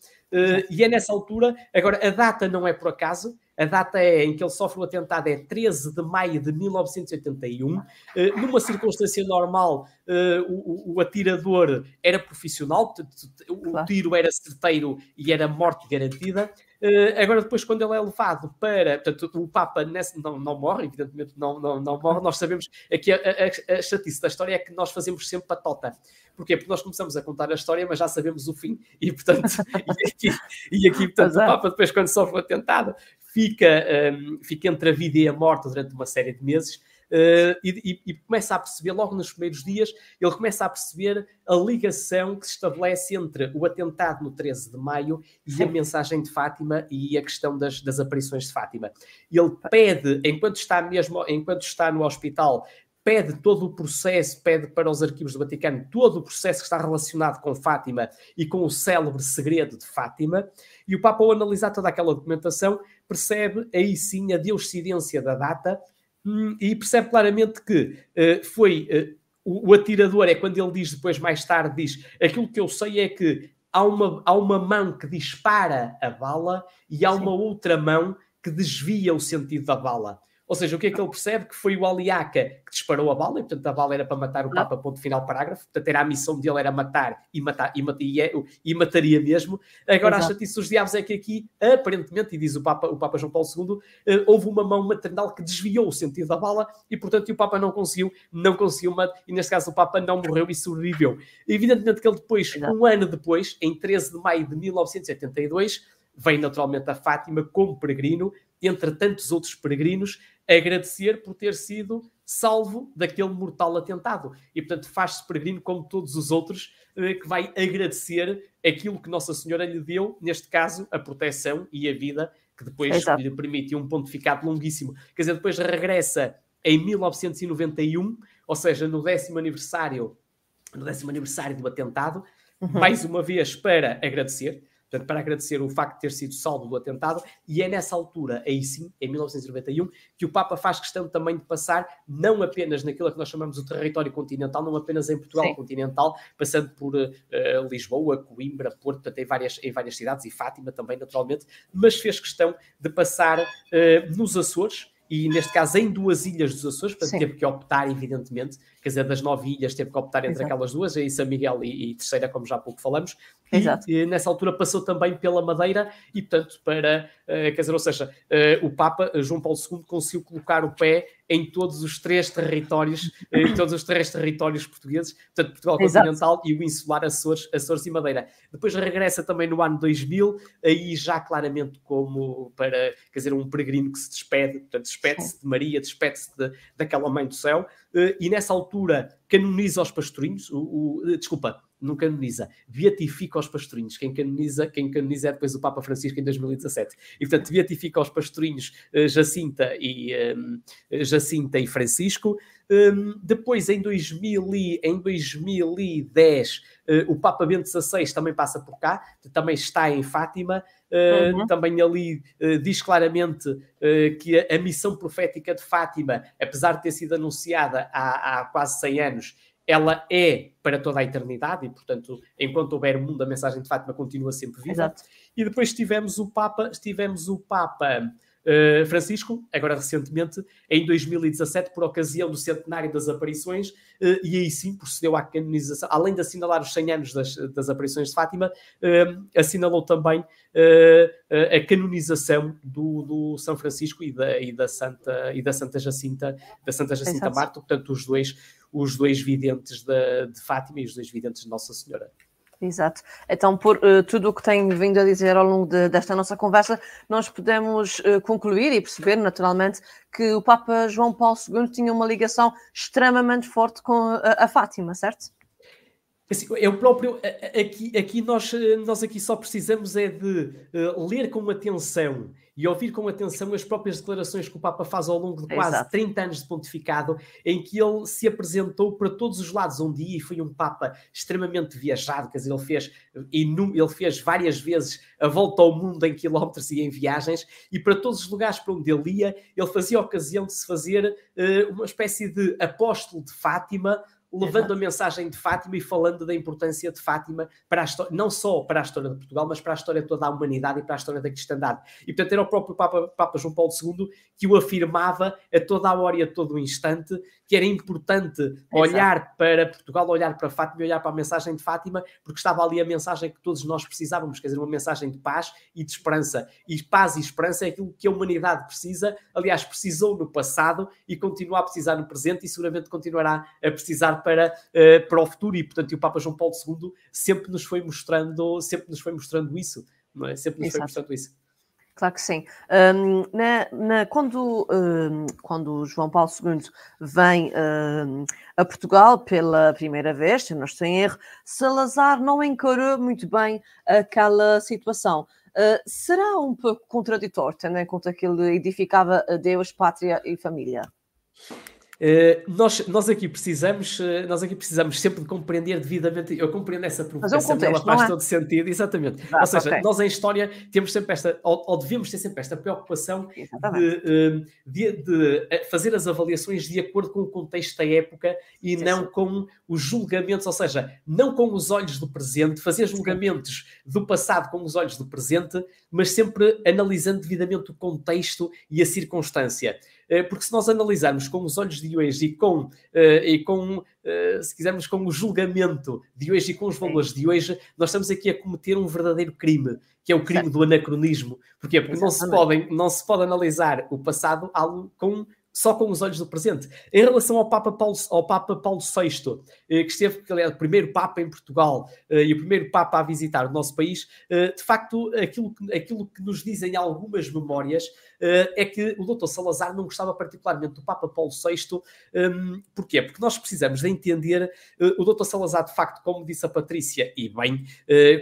e é nessa altura, agora a data não é por acaso, a data é em que ele sofre o atentado é 13 de maio de 1981. Uh, eh, numa circunstância normal, uh, o, o, atirador era profissional, o tiro era certeiro e era morte garantida. Uh, agora, depois, quando ele é levado para. Portanto, o Papa nesse, não, não morre, evidentemente não, não, não morre. Nós sabemos. Aqui a, a, a chatice da história é que nós fazemos sempre patota. Porquê? Porque nós começamos a contar a história, mas já sabemos o fim. E, portanto, e aqui, e aqui portanto, o Papa, depois, quando sofre o atentado, fica, um, fica entre a vida e a morte durante uma série de meses. Uh, e, e, começa a perceber, logo nos primeiros dias, ele começa a perceber a ligação que se estabelece entre o atentado no 13 de maio e Sim. a mensagem de Fátima e a questão das, das aparições de Fátima. Ele pede, enquanto está mesmo, enquanto está no hospital, pede todo o processo, pede para os arquivos do Vaticano todo o processo que está relacionado com Fátima e com o célebre segredo de Fátima, e o Papa, ao analisar toda aquela documentação, percebe aí sim a deuscidência da data e percebe claramente que uh, foi uh, o, o, atirador, é quando ele diz depois, mais tarde, diz aquilo que eu sei é que há uma, há uma mão que dispara a bala e há sim. uma outra mão que desvia o sentido da bala. Ou seja, o que é que ele percebe? Que foi o Aliaca que disparou a bala, e portanto a bala era para matar o Papa, ponto final, parágrafo. Portanto, era a missão dele, era matar e matar e, e, é, e mataria mesmo. Agora, Exato. a chatice dos diabos é que aqui, aparentemente, e diz o Papa, o Papa João Paulo II, uh, houve uma mão maternal que desviou o sentido da bala e, portanto, o Papa não conseguiu, não conseguiu, e neste caso o Papa não morreu e sobreviveu. Evidentemente que ele depois, Exato. um ano depois, em 13 de maio de 1982, vem naturalmente a Fátima como peregrino, entre tantos outros peregrinos, agradecer por ter sido salvo daquele mortal atentado. E, portanto, faz-se peregrino como todos os outros, eh, que vai agradecer aquilo que Nossa Senhora lhe deu, neste caso, a proteção e a vida, que depois Exato. lhe permitiu um pontificado longuíssimo. Quer dizer, depois regressa em 1991, ou seja, no décimo aniversário, no décimo aniversário do atentado, uhum. mais uma vez para agradecer, portanto, para agradecer o facto de ter sido salvo do atentado, e é nessa altura, aí sim, em 1991, que o Papa faz questão também de passar, não apenas naquilo que nós chamamos o território continental, não apenas em Portugal sim. continental, passando por uh, Lisboa, Coimbra, Porto, portanto, em várias, em várias cidades, e Fátima também, naturalmente, mas fez questão de passar uh, nos Açores, e neste caso em duas ilhas dos Açores, portanto Sim. teve que optar, evidentemente, quer dizer, das nove ilhas teve que optar entre Exato. aquelas duas, aí São Miguel e, e, Terceira, como já há pouco falamos, Exato. e, nessa altura passou também pela Madeira e, portanto, para, uh, quer dizer, ou seja, uh, o Papa João Paulo II conseguiu colocar o pé em todos os três territórios, eh, em todos os três territórios portugueses, portanto, Portugal Exato. continental e o insular Açores, Açores e Madeira. Depois regressa também no ano 2000, aí já claramente como para, quer dizer, um peregrino que se despede, portanto, despede-se de Maria, despede-se de, daquela mãe do céu, eh, e nessa altura canoniza os pastorinhos, o, o, desculpa, não canoniza, beatifica os pastorinhos. Quem canoniza, quem canoniza é depois o Papa Francisco em 2017. E portanto, beatifica os pastorinhos uh, Jacinta, e, um, Jacinta e Francisco. Um, depois, em, 2000 e, em 2010, uh, o Papa Bento XVI também passa por cá, também está em Fátima. Uh, uhum. Também ali diz claramente que a, a, missão profética de Fátima, apesar de ter sido anunciada há, há quase 100 anos, ela é para toda a eternidade e, portanto, enquanto houver mundo, a mensagem de Fátima continua sempre viva. Exato. E depois tivemos o Papa, tivemos o Papa uh, Francisco, agora recentemente, em 2017, por ocasião do centenário das aparições, uh, e aí sim procedeu à canonização, além de assinalar os 100 anos das, das aparições de Fátima, uh, assinalou também a canonização do, do, São Francisco e da, e da Santa e da Santa Jacinta, da Santa Jacinta Marta, portanto, os dois os dois videntes de, de Fátima e os dois videntes de Nossa Senhora. Exato. Então, por uh, tudo o que tenho vindo a dizer ao longo de, desta nossa conversa, nós podemos uh, concluir e perceber, naturalmente, que o Papa João Paulo II tinha uma ligação extremamente forte com a, a Fátima, certo? Assim, é o próprio. Aqui, aqui nós, nós aqui só precisamos é de uh, ler com atenção e ouvir com atenção as próprias declarações que o Papa faz ao longo de quase Exato. 30 anos de pontificado, em que ele se apresentou para todos os lados um dia e foi um Papa extremamente viajado, quer dizer, ele fez, ele fez várias vezes a volta ao mundo em quilómetros e em viagens, e para todos os lugares para onde ele ia, ele fazia a ocasião de se fazer uh, uma espécie de apóstolo de Fátima levando a mensagem de Fátima e falando da importância de Fátima para história, não só para a história de Portugal, mas para a história toda a humanidade e para a história da cristandade. E portanto era o próprio Papa, Papa João Paulo II que o afirmava a toda a hora e a todo o instante que era importante Exato. olhar para Portugal, olhar para Fátima e olhar para a mensagem de Fátima, porque estava ali a mensagem que todos nós precisávamos, quer dizer, uma mensagem de paz e de esperança. E paz e esperança é aquilo que a humanidade precisa, aliás, precisou no passado e continua a precisar no presente e seguramente continuará a precisar para, uh, para o futuro. E, portanto, o Papa João Paulo II sempre nos foi mostrando, sempre nos foi mostrando isso, não é? Sempre nos Exato. foi mostrando isso. Claro que sim. Um, na, na, quando, um, quando João Paulo II vem um, a Portugal pela primeira vez, se não estou em erro, Salazar não encarou muito bem aquela situação. Uh, será um pouco contraditório, tendo em conta que ele edificava Deus, pátria e família? Uh, nós, nós aqui precisamos uh, nós aqui precisamos sempre de compreender devidamente eu compreendo essa provocação, é um contexto, ela faz é? todo sentido, exatamente ah, ou seja, okay. nós em história temos sempre esta ou, ou, devemos ter sempre esta preocupação de, uh, de, de, fazer as avaliações de acordo com o contexto da época e sim, não com os julgamentos, ou seja, não com os olhos do presente, fazer julgamentos sim. do passado com os olhos do presente, mas sempre analisando devidamente o contexto e a circunstância eh, porque se nós analisarmos com os olhos de hoje e com, eh, e com eh, se quisermos, com o julgamento de hoje e com os valores de hoje, nós estamos aqui a cometer um verdadeiro crime, que é o crime do anacronismo. Porquê? Porque não se, podem, não se pode analisar o passado com só com os olhos do presente. Em relação ao Papa Paulo, ao Papa Paulo VI, eh, que esteve, que é o primeiro Papa em Portugal eh, e o primeiro Papa a visitar o nosso país, eh, de facto, aquilo que, aquilo que nos dizem algumas memórias é que o Dr. Salazar não gostava particularmente do Papa Paulo VI. Ehm, porquê? Porque nós precisamos de entender o Dr. Salazar, de facto, como disse a Patrícia, e bem,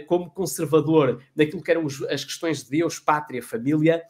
como conservador naquilo que eram as questões de Deus, pátria, família,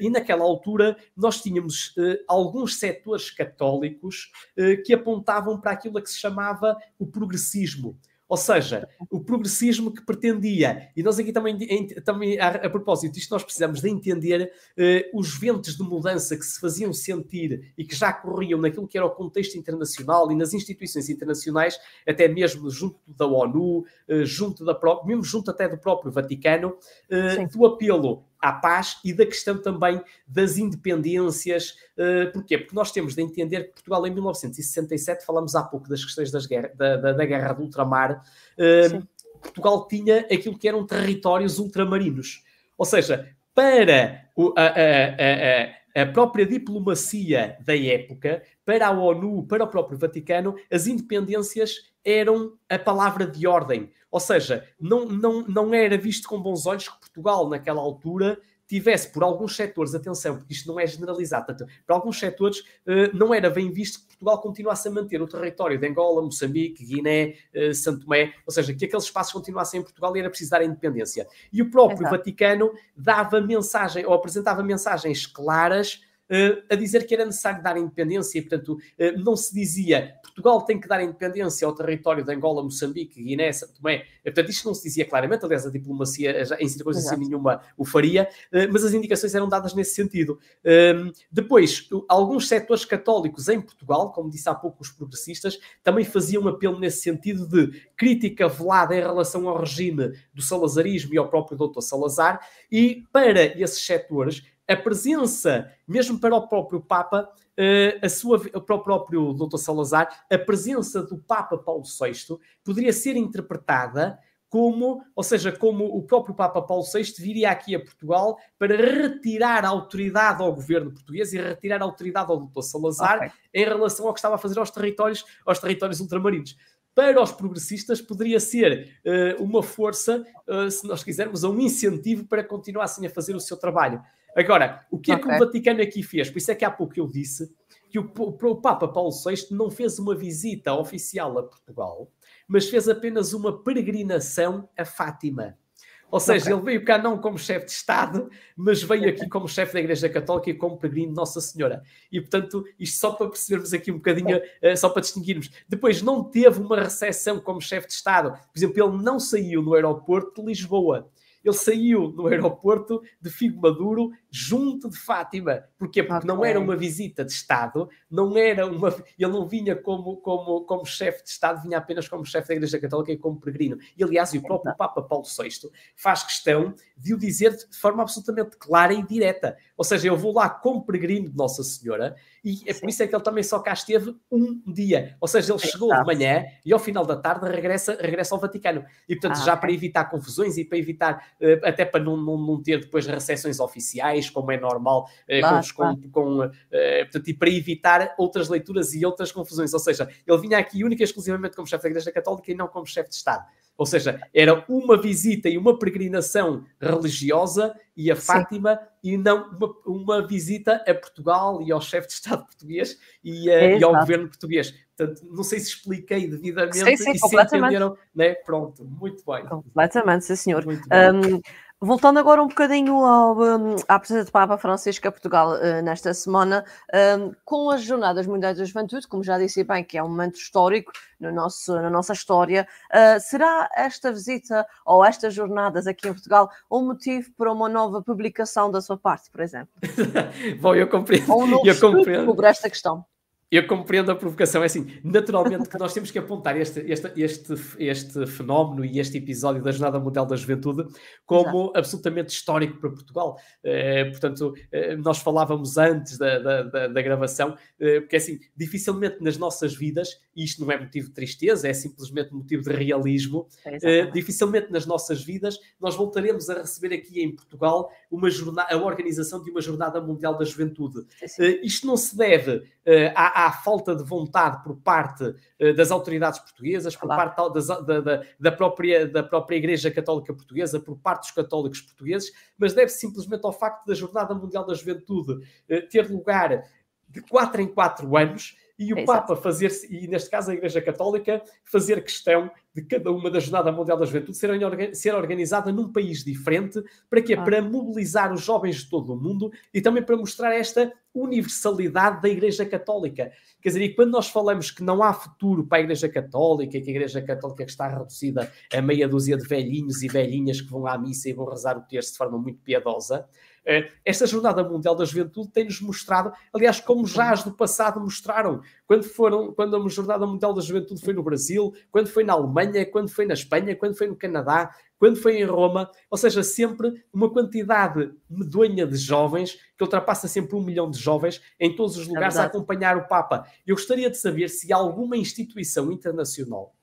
e naquela altura nós tínhamos alguns setores católicos eh, que apontavam para aquilo que se chamava o progressismo. Ou seja, o progressismo que pretendia, e nós aqui também, também a, a propósito disto, nós precisamos de entender uh, os ventos de mudança que se faziam sentir e que já corriam naquilo que era o contexto internacional e nas instituições internacionais, até mesmo junto da ONU, uh, junto da mesmo junto até do próprio Vaticano, uh, do apelo à paz e da questão também das independências. Uh, porquê? Porque nós temos de entender que Portugal, em 1967, falamos há pouco das questões das guerra, da, da, da, guerra do ultramar, uh, Portugal tinha aquilo que eram territórios ultramarinos. Ou seja, para o, a, a, a, a própria diplomacia da época, para a ONU, para o próprio Vaticano, as independências eram a palavra de ordem. Ou seja, não, não, não era visto com bons olhos que Portugal, naquela altura, tivesse por alguns setores, atenção, porque isto não é generalizado, portanto, para alguns setores eh, não era bem visto que Portugal continuasse a manter o território de Angola, Moçambique, Guiné, eh, Santo Tomé, ou seja, que aqueles espaços continuassem em Portugal e era preciso dar a independência. E o próprio Exato. Vaticano dava mensagem, ou apresentava mensagens claras a dizer que era necessário dar independência e, portanto, uh, não se dizia Portugal tem que dar independência ao território de Angola, Moçambique, Guiné, Tomé. Portanto, isto não se dizia claramente, aliás, a diplomacia já, em circunstância nenhuma o faria, mas as indicações eram dadas nesse sentido. Ehm, depois, alguns setores católicos em Portugal, como disse há pouco os progressistas, também faziam um apelo nesse sentido de crítica velada em relação ao regime do salazarismo e ao próprio doutor Salazar, e para esses setores a presença, mesmo para o próprio Papa, uh, a sua, para o próprio Dr. Salazar, a presença do Papa Paulo VI poderia ser interpretada como, ou seja, como o próprio Papa Paulo VI viria aqui a Portugal para retirar a autoridade ao governo português e retirar a autoridade ao Dr. Salazar okay. em relação ao que estava a fazer aos territórios, aos territórios ultramarinos para os progressistas poderia ser uh, uma força, uh, se nós quisermos, um incentivo para continuassem a fazer o seu trabalho. Agora, o que é okay. que o Vaticano aqui fez? Por isso é que há pouco eu disse que o, o Papa Paulo VI não fez uma visita oficial a Portugal, mas fez apenas uma peregrinação a Fátima. Ou seja, okay. ele veio cá não como chefe de Estado, mas veio aqui como chefe da Igreja Católica e como peregrino de Nossa Senhora. E, portanto, isto só para percebermos aqui um bocadinho, uh, só para distinguirmos. Depois, não teve uma recepção como chefe de Estado. Por exemplo, ele não saiu no aeroporto de Lisboa ele saiu no aeroporto de Figo Maduro junto de Fátima. Porquê? Porque não era uma visita de Estado, não era uma. Ele não vinha como, como, como chefe de Estado, vinha apenas como chefe da Igreja Católica e como peregrino. E aliás, o próprio Papa Paulo VI faz questão de o dizer de forma absolutamente clara e direta. Ou seja, eu vou lá como peregrino de Nossa Senhora e é por isso é que ele também só cá esteve um dia. Ou seja, ele chegou de manhã e ao final da tarde regressa, regressa ao Vaticano. E portanto, ah, já para evitar confusões e para evitar, uh, até para não, não, não, ter depois recepções oficiais, como é normal, uh, claro, com, claro. com, uh, portanto, e para evitar outras leituras e outras confusões. Ou seja, ele vinha aqui única e exclusivamente como chefe da Igreja Católica e não como chefe de Estado. Ou seja, era uma visita e uma peregrinação religiosa e a Fátima Sim. e não uma, uma, visita a Portugal e ao chefe de Estado português e, é e ao governo português. Portanto, não sei se expliquei devidamente sim, sim, e se entenderam, né? Pronto, muito bem. Completamente, sim, senhor. Um, Voltando agora um bocadinho ao, um, à presença do Papa Francisco a Portugal uh, nesta semana, um, com as Jornadas Mundiais da Juventude, como já disse bem, que é um momento histórico no nosso, na nossa história, uh, será esta visita ou estas jornadas aqui em Portugal um motivo para uma nova publicação da sua parte, por exemplo? Bom, eu compreendo. Ou um novo eu compreendo. sobre esta questão eu compreendo a provocação. É assim, naturalmente que nós temos que apontar este, este, este, este fenómeno e este episódio da Jornada Mundial da Juventude como Exato. absolutamente histórico para Portugal. Eh, portanto, eh, nós falávamos antes da, da, da, da gravação, eh, porque assim, dificilmente nas nossas vidas, isto não é motivo de tristeza, é simplesmente motivo de realismo, é dificilmente nas nossas vidas nós voltaremos a receber aqui em Portugal uma jornada, a organização de uma Jornada Mundial da Juventude. isto não se deve à há falta de vontade por parte uh, das autoridades portuguesas, por claro. parte das, da, da, da, própria, da própria Igreja Católica Portuguesa, por parte dos católicos portugueses, mas deve simplesmente ao facto da Jornada Mundial da Juventude uh, ter lugar de 4 em 4 anos e o é Papa fazer, e neste caso a Igreja Católica, fazer questão de cada uma da Jornada Mundial da Juventude ser, ser organizada num país diferente. Para quê? Ah. Para mobilizar os jovens de todo o mundo e também para mostrar esta universalidade da Igreja Católica. Quer dizer, e quando nós falamos que não há futuro para a Igreja Católica, que a Igreja Católica está reduzida a meia dúzia de velhinhos e velhinhas que vão à missa e vão rezar o texto de forma muito piedosa, esta Jornada Mundial da Juventude tem-nos mostrado, aliás, como já as do passado mostraram, quando, foram, quando a Jornada Mundial da Juventude foi no Brasil, quando foi na Alemanha, quando foi na Espanha, quando foi no Canadá, quando foi em Roma, ou seja, sempre uma quantidade medonha de jovens, que ultrapassa sempre um milhão de jovens em todos os é lugares é a acompanhar o Papa. Eu gostaria de saber se há alguma instituição internacional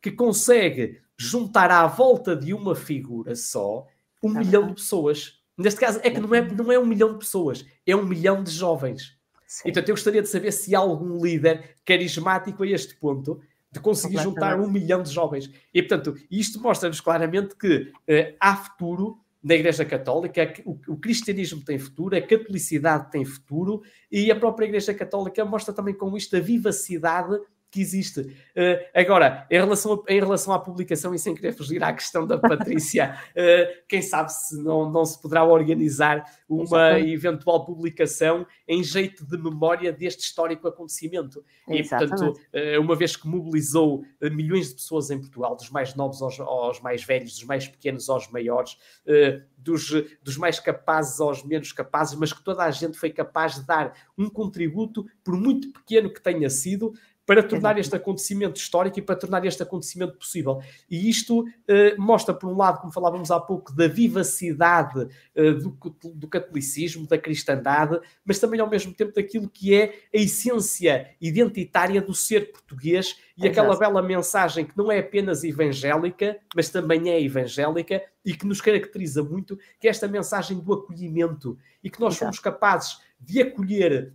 que consegue juntar à volta de uma figura só um é milhão de pessoas. Neste caso, é que não é, não é um milhão de pessoas, é um milhão de jovens. Sim. Então, eu gostaria de saber se há algum líder carismático a este ponto de conseguir juntar um milhão de jovens. E, portanto, isto mostra-nos claramente que uh, há futuro na Igreja Católica, o, o, cristianismo tem futuro, a catolicidade tem futuro e a própria Igreja Católica mostra também com isto a vivacidade que existe. Uh, agora, em relação, a, em relação à publicação, e sem querer fugir à questão da Patrícia, uh, quem sabe se não, não se poderá organizar uma Exatamente. eventual publicação em jeito de memória deste histórico acontecimento. E, portanto, uh, uma vez que mobilizou milhões de pessoas em Portugal, dos mais novos aos, aos mais velhos, dos mais pequenos aos maiores, dos, dos mais capazes aos menos capazes, mas que toda a gente foi capaz de dar um contributo, por muito pequeno que tenha sido, para tornar este acontecimento histórico e para tornar este acontecimento possível. E isto uh, mostra, por um lado, como falávamos há pouco, da vivacidade uh, do, do, catolicismo, da cristandade, mas também ao mesmo tempo daquilo que é a essência identitária do ser português e é aquela bela mensagem que não é apenas evangélica, mas também é evangélica e que nos caracteriza muito, que é esta mensagem do acolhimento e que nós Exato. somos capazes de acolher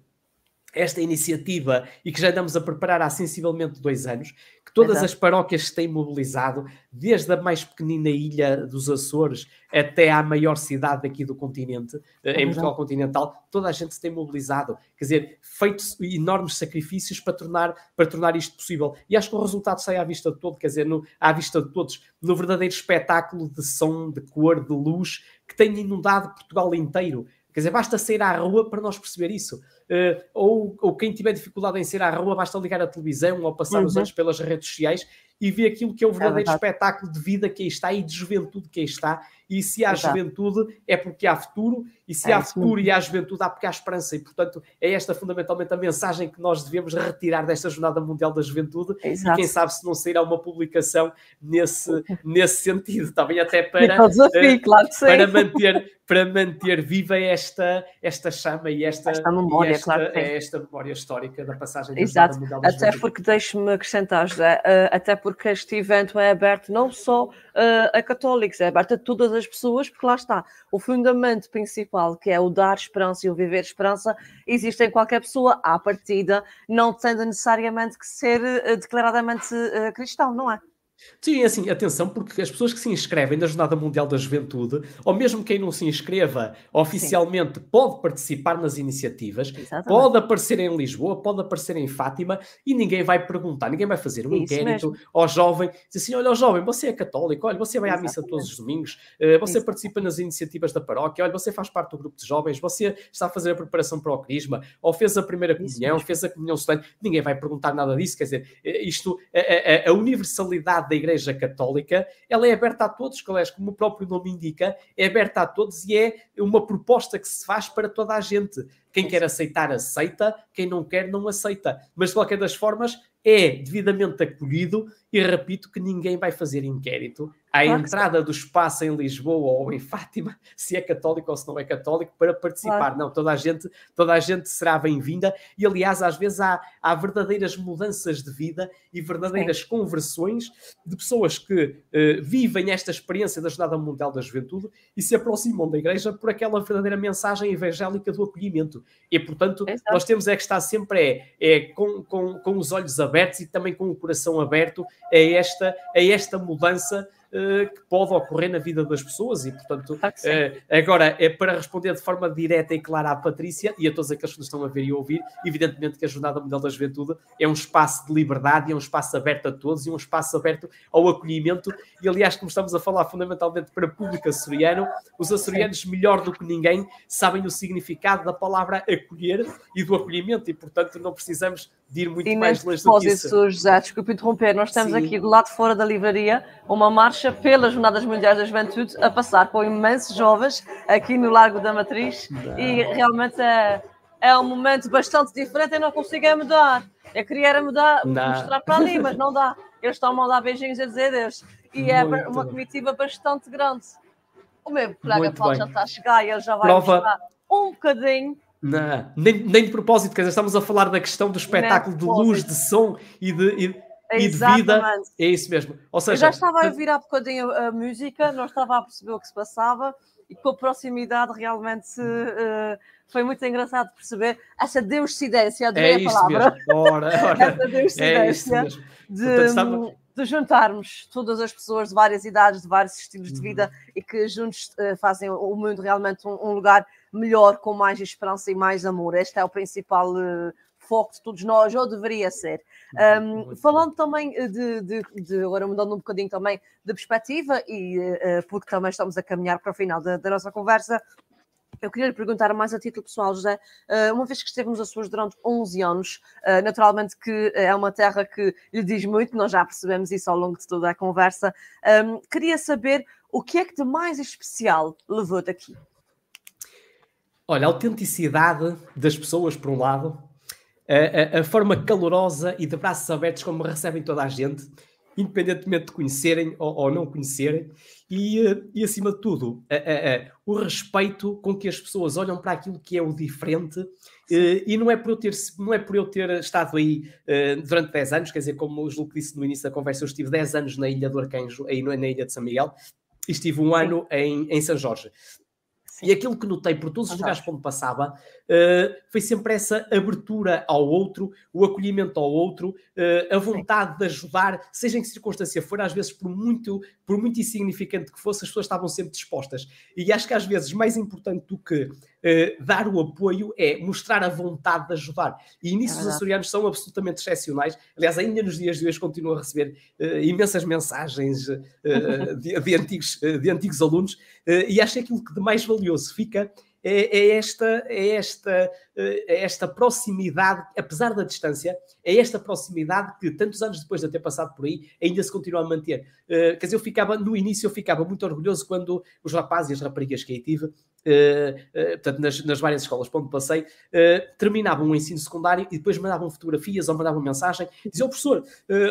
esta iniciativa e que já andamos a preparar há sensivelmente dois anos, que todas Exato. as paróquias se têm mobilizado, desde a mais pequenina ilha dos Açores até à maior cidade aqui do continente, é em Portugal continental, toda a gente se tem mobilizado, quer dizer, feito enormes sacrifícios para tornar, para tornar isto possível. E acho que o resultado sai à vista de todo, quer dizer, no, à vista de todos, no verdadeiro espetáculo de som, de cor, de luz, que tem inundado Portugal inteiro. Quer dizer, basta sair à rua para nós perceber isso. Uh, ou, ou quem tiver dificuldade em sair à rua, basta ligar a televisão ou passar uhum. os anos pelas redes sociais e ver aquilo que é o é verdadeiro é espetáculo de vida que aí está e de juventude que aí está. E se há Exato. juventude é porque há futuro, e se é há futuro e há juventude há porque há esperança. E, portanto, é esta fundamentalmente a mensagem que nós devemos retirar desta Jornada Mundial da Juventude. Exato. E quem sabe se não sairá uma publicação nesse, nesse sentido, também até para, desafio, uh, claro para manter para manter viva esta, esta chama e esta, esta memória, esta, claro é esta memória histórica da passagem da Exato. Mundial da Até porque, deixe-me acrescentar, José, uh, até porque este evento é aberto não só uh, a católicos, é aberto a todas as pessoas, porque lá está, o fundamento principal, que é o dar esperança e o viver esperança, existe em qualquer pessoa, à partida, não tendo necessariamente que ser uh, declaradamente cristão, não é? Sim, assim, atenção, porque as pessoas que se inscrevem na Jornada Mundial da Juventude, ou mesmo quem não se inscreva oficialmente, Sim. pode participar nas iniciativas, Exatamente. pode aparecer em Lisboa, pode aparecer em Fátima, e ninguém vai perguntar, ninguém vai fazer um Isso inquérito mesmo. ao jovem, dizer assim: olha, jovem, você é católico, olha, você vai à missa todos os domingos, uh, você Isso. participa nas iniciativas da paróquia, olha, você faz parte do grupo de jovens, você está a fazer a preparação para o Crisma, ou fez a primeira comunhão, fez a comunhão solene, ninguém vai perguntar nada disso, quer dizer, eh, isto, a, a, a universalidade da Igreja Católica, ela é aberta a todos, como o próprio nome indica, é aberta a todos e é uma proposta que se faz para toda a gente. Quem quer aceitar, aceita, quem não quer, não aceita. Mas de qualquer das formas, é devidamente acolhido e repito que ninguém vai fazer inquérito à claro entrada do espaço em Lisboa ou em Fátima, se é católico ou se não é católico, para participar. Claro. Não, toda a gente, toda a gente será bem-vinda e, aliás, às vezes há, há verdadeiras mudanças de vida e verdadeiras Sim. conversões de pessoas que uh, vivem esta experiência da Jornada Mundial da Juventude e se aproximam da Igreja por aquela verdadeira mensagem evangélica do acolhimento. E, portanto, nós temos é que estar sempre é, é com, com, com os olhos abertos e também com o coração aberto a esta, a esta mudança que pode ocorrer na vida das pessoas e, portanto, uh, agora é para responder de forma direta e clara à Patrícia e a todos aqueles que nos estão a ver e a ouvir, evidentemente que a Jornada Mundial da Juventude é um espaço de liberdade, é um espaço aberto a todos e um espaço aberto ao acolhimento. E, aliás, como estamos a falar fundamentalmente para público açoriano, os açorianos, melhor do que ninguém, sabem o significado da palavra acolher e do acolhimento e, portanto, não precisamos de ir muito e mais longe do que isso. José, desculpe interromper, nós estamos Sim. aqui do lado de fora da livraria, uma marcha pelas Jornadas Mundiais da Juventude a passar com imensos jovens aqui no Largo da Matriz não. e realmente é, é um momento bastante diferente e não consigo é mudar. Eu queria mudar, não. mostrar para ali, mas não dá. Eles estão a dar beijinhos a dizer Deus. E é muito é uma comitiva bastante grande. O meu colega Paulo já está a chegar e ele já vai Prova... mostrar um bocadinho não, nem, nem de propósito, quer dizer, estamos a falar da questão do espetáculo de luz, de som e de, e, e de vida. É isso mesmo. Ou seja, Eu já estava a ouvir há bocadinho a música, não estava a perceber o que se passava e com a proximidade realmente uh, foi muito engraçado perceber essa deuscidência, adorei é a palavra. Mesmo. Ora, ora. essa deuscidência é de, Portanto, estava... de, juntarmos todas as pessoas de várias idades, de vários estilos de uhum. vida uhum. e que juntos uh, fazem o mundo realmente um, um lugar melhor, com mais esperança e mais amor. Este é o principal uh, foco de todos nós, ou deveria ser. Um, falando também eh, de, de, de, agora mudando um bocadinho também de perspectiva, e uh, porque também estamos a caminhar para o final da, da nossa conversa, eu queria lhe perguntar mais a título pessoal, José, uma vez que esteve nos Açores durante 11 anos, naturalmente que é uma terra que lhe diz muito, nós já percebemos isso ao longo de toda a conversa, queria saber o que é que de mais especial levou daqui? Olha, a autenticidade das pessoas, por um lado, a, a, a, forma calorosa e de braços abertos como recebem toda a gente, independentemente de conhecerem ou, ou não conhecerem, e, eh, e acima de tudo, a, o respeito com que as pessoas olham para aquilo que é o diferente, eh, e não é, por eu ter, não é por eu ter estado aí uh, durante 10 anos, quer dizer, como o Julio disse no início da conversa, eu estive 10 anos na Ilha do Arcanjo, aí na Ilha de São Miguel, e estive um ano em, em São Jorge. E aquilo que notei por todos os lugares por onde passava uh, foi sempre essa abertura ao outro, o acolhimento ao outro, uh, a vontade de ajudar, seja em que circunstância for, às vezes por muito, por muito insignificante que fosse, as pessoas estavam sempre dispostas. E acho que às vezes mais importante do que uh, dar o apoio é mostrar a vontade de ajudar. E nisso é os açorianos são absolutamente excepcionais. Aliás, ainda nos dias de hoje continuo a receber imensas mensagens de, de, antigos, de antigos alunos e acho que aquilo que de mais valioso fica é, é, esta, é, esta, é esta proximidade, apesar da distância, é esta proximidade que tantos anos depois de ter passado por aí ainda se continua a manter. Uh, quer dizer, eu ficava, no início eu ficava muito orgulhoso quando os rapazes e as raparigas que aí tive portanto, nas, nas, várias escolas por onde passei, uh, terminavam o ensino secundário e depois mandavam fotografias ou mandavam mensagem e diziam, professor,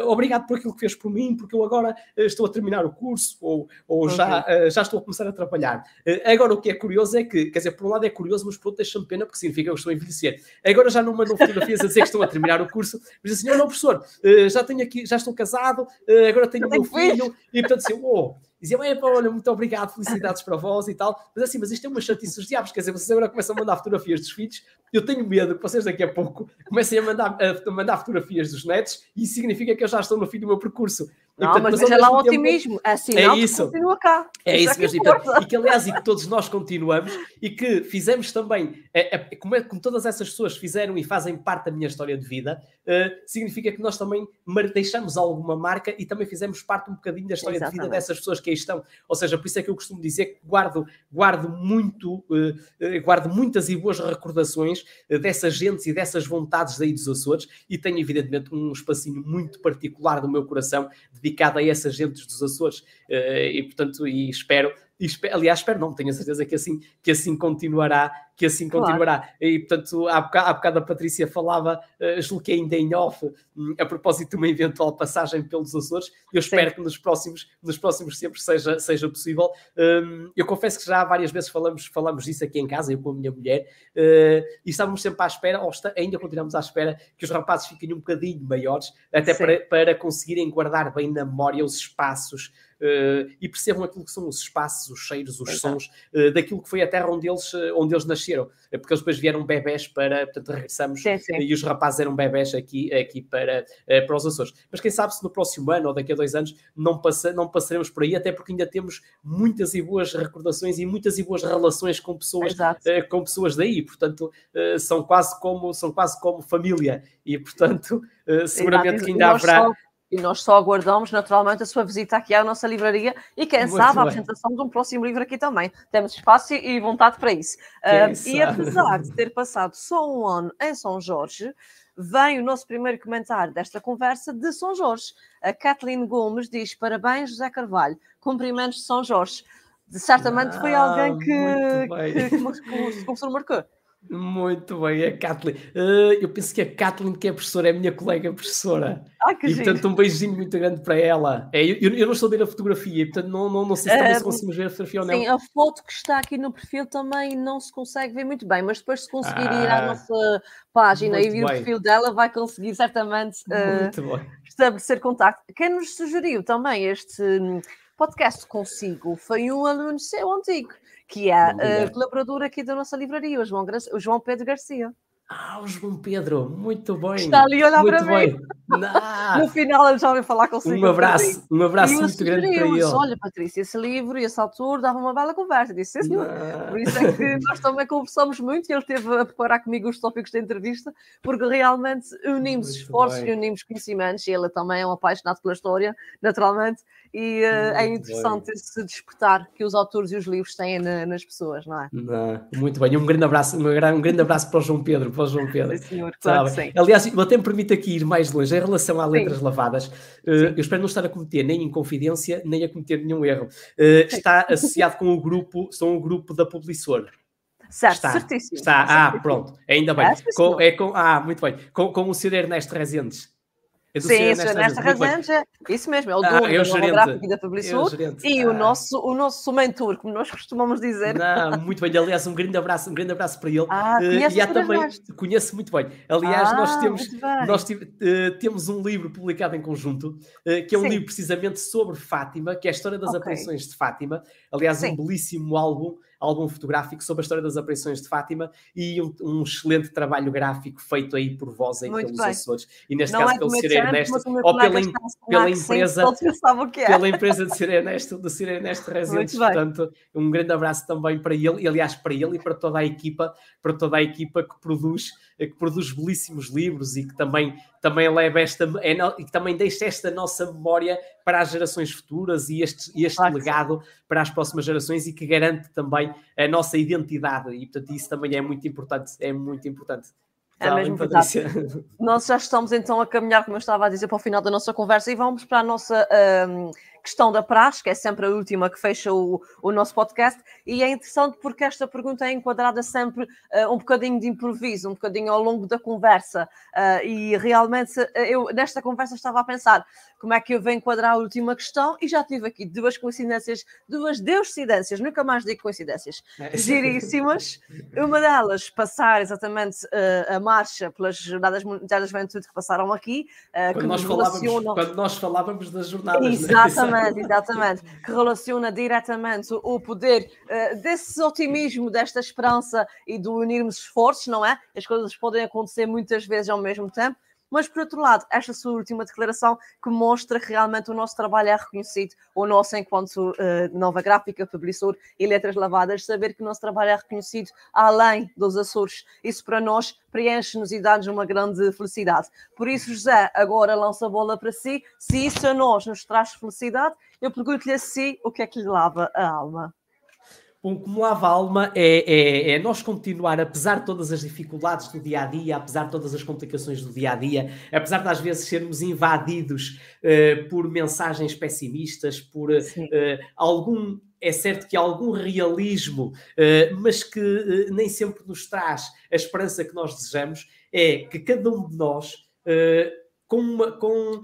obrigado por aquilo que fez por mim, porque eu agora estou a terminar o curso ou, ou okay. já, já estou a começar a trabalhar. agora, o que é curioso é que, quer dizer, por um lado é curioso, mas por outro deixa-me pena, porque significa que eu estou a envelhecer. Agora já não mandam fotografias a dizer que estão a terminar o curso, mas assim, não, professor, já tenho aqui, já estou casado, agora tenho o meu filho, e portanto assim, oh, diziam, é olha, muito obrigado, felicidades para vós e tal. Mas assim, mas isto é uma chatice dos diabos, quer dizer, vocês agora começam a mandar fotografias dos filhos. Eu tenho medo que vocês daqui a pouco comecem a mandar, a mandar fotografias dos netos e isso significa que eu já estou no fim do meu percurso. Não, portanto, mas, mas é lá o otimismo. É sinal é isso. continua cá. É isso, isso mesmo. E, portanto, e, que, aliás, e que todos nós continuamos e que fizemos também, é, é, como, é, como todas essas pessoas fizeram e fazem parte da minha história de vida, uh, significa que nós também deixamos alguma marca e também fizemos parte um bocadinho da história Exatamente. de vida dessas pessoas que aí estão. Ou seja, por isso é que eu costumo dizer que guardo, guardo muito, uh, uh, guardo muitas e boas recordações dessas gentes e dessas vontades daí dos Açores e tenho, evidentemente, um espacinho muito particular no meu coração de dedicado a essas gentes dos Açores eh, e, portanto, e espero espero, aliás, espero não, tenho a certeza que assim, que assim continuará, que assim claro. continuará. E, portanto, há bocado, há bocado a Patrícia falava, uh, julgo que ainda em off, um, a propósito de uma eventual passagem pelos Açores, eu espero Sim. que nos próximos, nos próximos tempos seja, seja possível. Um, eu confesso que já várias vezes falamos, falamos disso aqui em casa, eu com a minha mulher, uh, e estávamos sempre à espera, ou está, ainda continuamos à espera, que os rapazes fiquem um bocadinho maiores, até para, para conseguirem guardar bem na memória os espaços e percebam aquilo que são os espaços, os cheiros, os sons uh, daquilo que foi a terra onde eles, onde eles nasceram. Porque eles depois vieram bebés para, portanto, regressamos sim, sim. e os rapazes eram bebés aqui, aqui para, para os Açores. Mas quem sabe se no próximo ano ou daqui a dois anos não, passa, não passaremos por aí, até porque ainda temos muitas e boas recordações e muitas e boas relações com pessoas, com pessoas daí. Portanto, são quase como, são quase como família e, portanto, seguramente que ainda haverá. Só e nós só aguardamos naturalmente a sua visita aqui à nossa livraria e quem Muito sabe bem. a apresentação de um próximo livro aqui também. Temos espaço e vontade para isso. Uh, e apesar de ter passado só um ano em São Jorge, vem o nosso primeiro comentário desta conversa de São Jorge. A Kathleen Gomes diz: Parabéns, José Carvalho, cumprimentos de São Jorge. Certamente foi alguém que, que, que, que, que, que, marcou. Muito bem, a Kathleen. Uh, eu penso que a Kathleen, que é professora, é a minha colega professora. Ah, que e giro. portanto, um beijinho muito grande para ela. É, eu, eu, não estou a ver a fotografia, portanto, não, não, não sei se também uh, se conseguimos ver a fotografia ou não. Sim, a foto que está aqui no perfil também não se consegue ver muito bem, mas depois, se conseguir ah, ir à ah, nossa página e ver o perfil dela, vai conseguir certamente uh, estabelecer contacto. Quem nos sugeriu também este podcast consigo foi um aluno seu antigo que é uh, colaborador aqui da nossa livraria, o João, o João Pedro Garcia. Ah, o João Pedro, muito bem. Está ali a olhar muito para bem. mim. no final ele já ouviu falar consigo. Um abraço, um abraço muito grande para ele. Olha, Patrícia, esse livro e esse autor dava uma bela conversa. Disse, senhor. Por isso é que nós também conversamos muito e ele teve a preparar comigo os tópicos da entrevista, porque realmente unimos muito esforços bem. e unimos conhecimentos. E ele também é um apaixonado pela história, naturalmente, e uh, é interessante bem. esse despertar que os autores e os livros têm na, nas pessoas, não é? Não, muito bem, um grande abraço, um grande abraço para o João Pedro, para o João Pedro. Sim, senhor, claro Aliás, eu até me permito aqui ir mais longe em relação a letras sim. lavadas. Uh, eu espero não estar a cometer nem inconfidência, nem a cometer nenhum erro. Uh, está associado com o grupo, são o grupo da Publissor. Certo, está, certíssimo. Está, ah, pronto, ainda bem. É, com, é com, ah, muito bem. Com, com o Sr. Ernesto Rezendes. É Sim, isso, nesta razão, isso mesmo, é o ah, dono ah, é da gráfica e da Publisur é e ah. o, nosso, o nosso mentor, como nós costumamos dizer. Não, muito bem, aliás, um grande abraço, um grande abraço para ele. Ah, uh, e há também, conheço muito bem. Aliás, ah, nós, temos, nós uh, temos um livro publicado em conjunto, uh, que é um Sim. livro precisamente sobre Fátima, que é a história das okay. aparições de Fátima. Aliás, Sim. um belíssimo álbum álbum fotográfico sobre a história das aparições de Fátima e um, um excelente trabalho gráfico feito aí por vós aí pelos bem. Açores. E neste não caso é pelo Sir Ernesto, ou pela, pela empresa, pela empresa de Sir Ernesto, do Sir Ernesto Residentes. Portanto, um grande abraço também para ele, e aliás para ele e para toda a equipa, para toda a equipa que produz, que produz belíssimos livros e que também, também leva esta, é, e que também deixa esta nossa memória para as gerações futuras e este, este claro. legado para as próximas gerações e que garante também a nossa identidade e portanto isso também é muito importante, é muito importante. É mesmo verdade. Nós já estamos então a caminhar, como eu estava a dizer, para o final da nossa conversa e vamos para a nossa um, questão da praxe, que é sempre a última que fecha o, o nosso podcast, e é interessante porque esta pergunta é enquadrada sempre uh, um bocadinho de improviso, um bocadinho ao longo da conversa, uh, e realmente uh, eu nesta conversa estava a pensar como é que eu venho enquadrar a última questão, e já tive aqui duas coincidências, duas deuscidências, nunca mais digo coincidências, é. giríssimas, uma delas passar exatamente a marcha pelas Jornadas Mundiais da Juventude que passaram aqui, quando, nós relacionam... quando nós falávamos das jornadas, né? Exatamente. Exatamente. Que relaciona diretamente o poder uh, desse otimismo, desta esperança e do unirmos esforços, não é? As coisas podem acontecer muitas vezes ao mesmo tempo mas, por outro lado, esta sua última declaração que mostra que realmente o nosso trabalho é reconhecido, o nosso, enquanto uh, nova gráfica, publicador e letras lavadas, saber que o nosso trabalho é reconhecido além dos Açores. Isso para nós preenche-nos e dá-nos uma grande felicidade. Por isso, José, agora lança a bola para si. Se isso a nós nos traz felicidade, eu pergunto-lhe a si o que é que lhe lava a alma. Bom, como lava a alma é, é, é, nós continuar, apesar de todas as dificuldades do dia a dia, apesar de todas as complicações do dia a dia, apesar de às vezes sermos invadidos uh, por mensagens pessimistas, por uh, algum. É certo que algum realismo, uh, mas que nem sempre nos traz a esperança que nós desejamos, é que cada um de nós, com, uma, com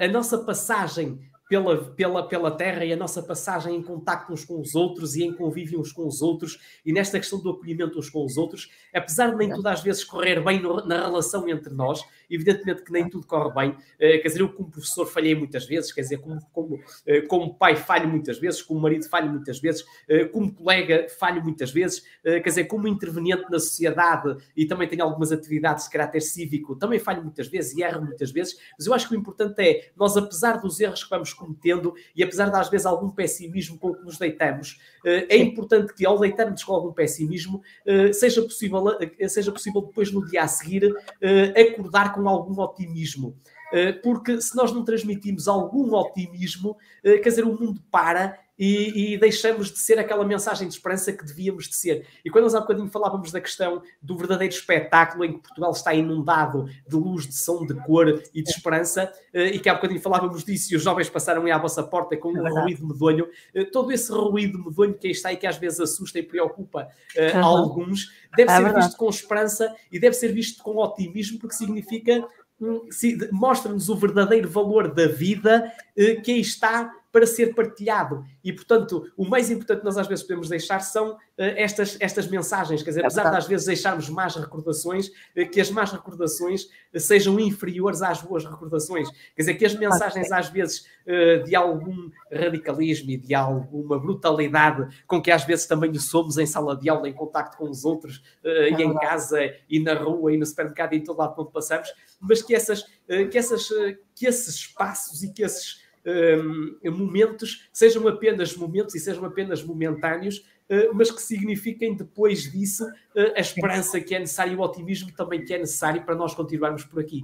a nossa passagem pela, pela, pela terra e a nossa passagem em contacto uns com os outros e em convívio uns com os outros e nesta questão do acolhimento uns com os outros, apesar de nem tudo às vezes correr bem no, na relação entre nós, evidentemente que nem tudo corre bem, uh, quer dizer, eu como professor falhei muitas vezes, quer dizer, como, como, uh, como pai falho muitas vezes, como marido falho muitas vezes, uh, como colega falho muitas vezes, quer dizer, como interveniente na sociedade e também tenho algumas atividades de caráter cívico, também falho muitas vezes e erro muitas vezes, mas eu acho que o importante é, nós apesar dos erros que vamos cometendo e apesar de às vezes algum pessimismo com o que nos deitamos, é importante que ao deitarmos com algum pessimismo, seja possível, seja possível depois no dia a seguir acordar com algum otimismo. Eh, porque se nós não transmitimos algum otimismo, eh, quer dizer, o mundo para e, e, deixamos de ser aquela mensagem de esperança que devíamos de ser. E quando nós há bocadinho falávamos da questão do verdadeiro espetáculo em que Portugal está inundado de luz, de som, de cor e de esperança, eh, e que há bocadinho falávamos disso e os jovens passaram aí à vossa porta com um é ruído medonho, todo esse ruído medonho que aí está e que às vezes assusta e preocupa uhum. alguns, deve é ser verdade. visto com esperança e deve ser visto com otimismo, porque significa mostra-nos o verdadeiro valor da vida eh, que aí está para ser partilhado. E, portanto, o mais importante que nós às vezes podemos deixar são uh, estas, estas mensagens. Quer dizer, apesar de às vezes deixarmos más recordações, uh, que as más recordações uh, sejam inferiores às boas recordações. Quer dizer, que as mensagens às vezes de algum radicalismo e de alguma brutalidade com que às vezes também somos em sala de aula, em contacto com os outros, é e em casa, e na rua, e no supermercado, e em todo lado onde passamos, mas que, essas, que, essas, que esses espaços e que esses um, momentos sejam apenas momentos e sejam apenas momentâneos, uh, mas que signifiquem depois disso uh, a esperança que é necessária e o otimismo também que é necessário para nós continuarmos por aqui.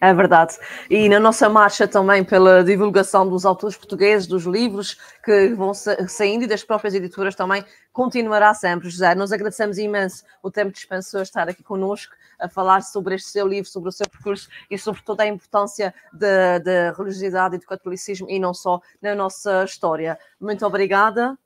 É verdade. E na nossa marcha também pela divulgação dos autores portugueses, dos livros que vão saindo e das próprias editoras também, continuará sempre. José, nós agradecemos imenso o tempo dispensou estar aqui connosco a falar sobre este seu livro, sobre o seu percurso e sobre toda a importância da religiosidade e do catolicismo e não só na nossa história. Muito obrigada.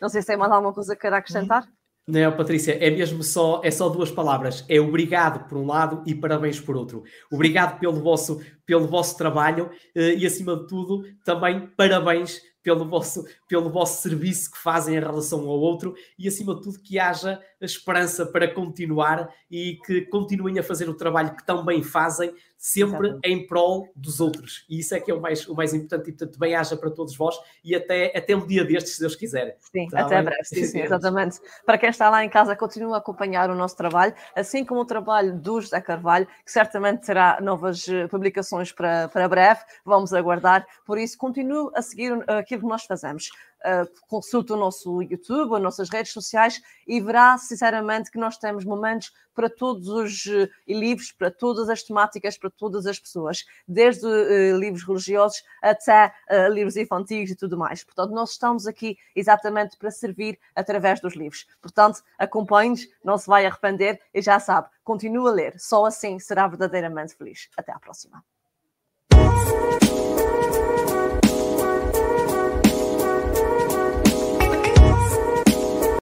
Não sei se tem mais alguma coisa que queira acrescentar. Não, Patrícia, é mesmo só, é só duas palavras. É obrigado por um lado e parabéns por outro. Obrigado pelo vosso, pelo vosso trabalho eh, e, acima de tudo, também parabéns pelo vosso, pelo vosso serviço que fazem em relação ao outro e, acima de tudo, que haja esperança para continuar e que continuem a fazer o trabalho que tão bem fazem, sempre Exatamente. em prol dos outros. E isso é que é o mais, o mais importante e, portanto, bem haja para todos vós e até, até um dia destes, se Deus quiser. Sim, tá até breve, sim, sim, exatamente. Para quem está lá em casa, continua a acompanhar o nosso trabalho, assim como o trabalho do José Carvalho, que certamente terá novas eh, publicações para, para breve, vamos aguardar. Por isso, continue a seguir aquilo que nós fazemos uh, consulte o nosso YouTube, as nossas redes sociais e verá, sinceramente, que nós temos momentos para todos os uh, livros, para todas as temáticas, para todas as pessoas, desde uh, livros religiosos até uh, livros infantis e tudo mais. Portanto, nós estamos aqui exatamente para servir através dos livros. Portanto, acompanhe-nos, não se vai arrepender e já sabe, continue a ler, só assim será verdadeiramente feliz. Até à próxima.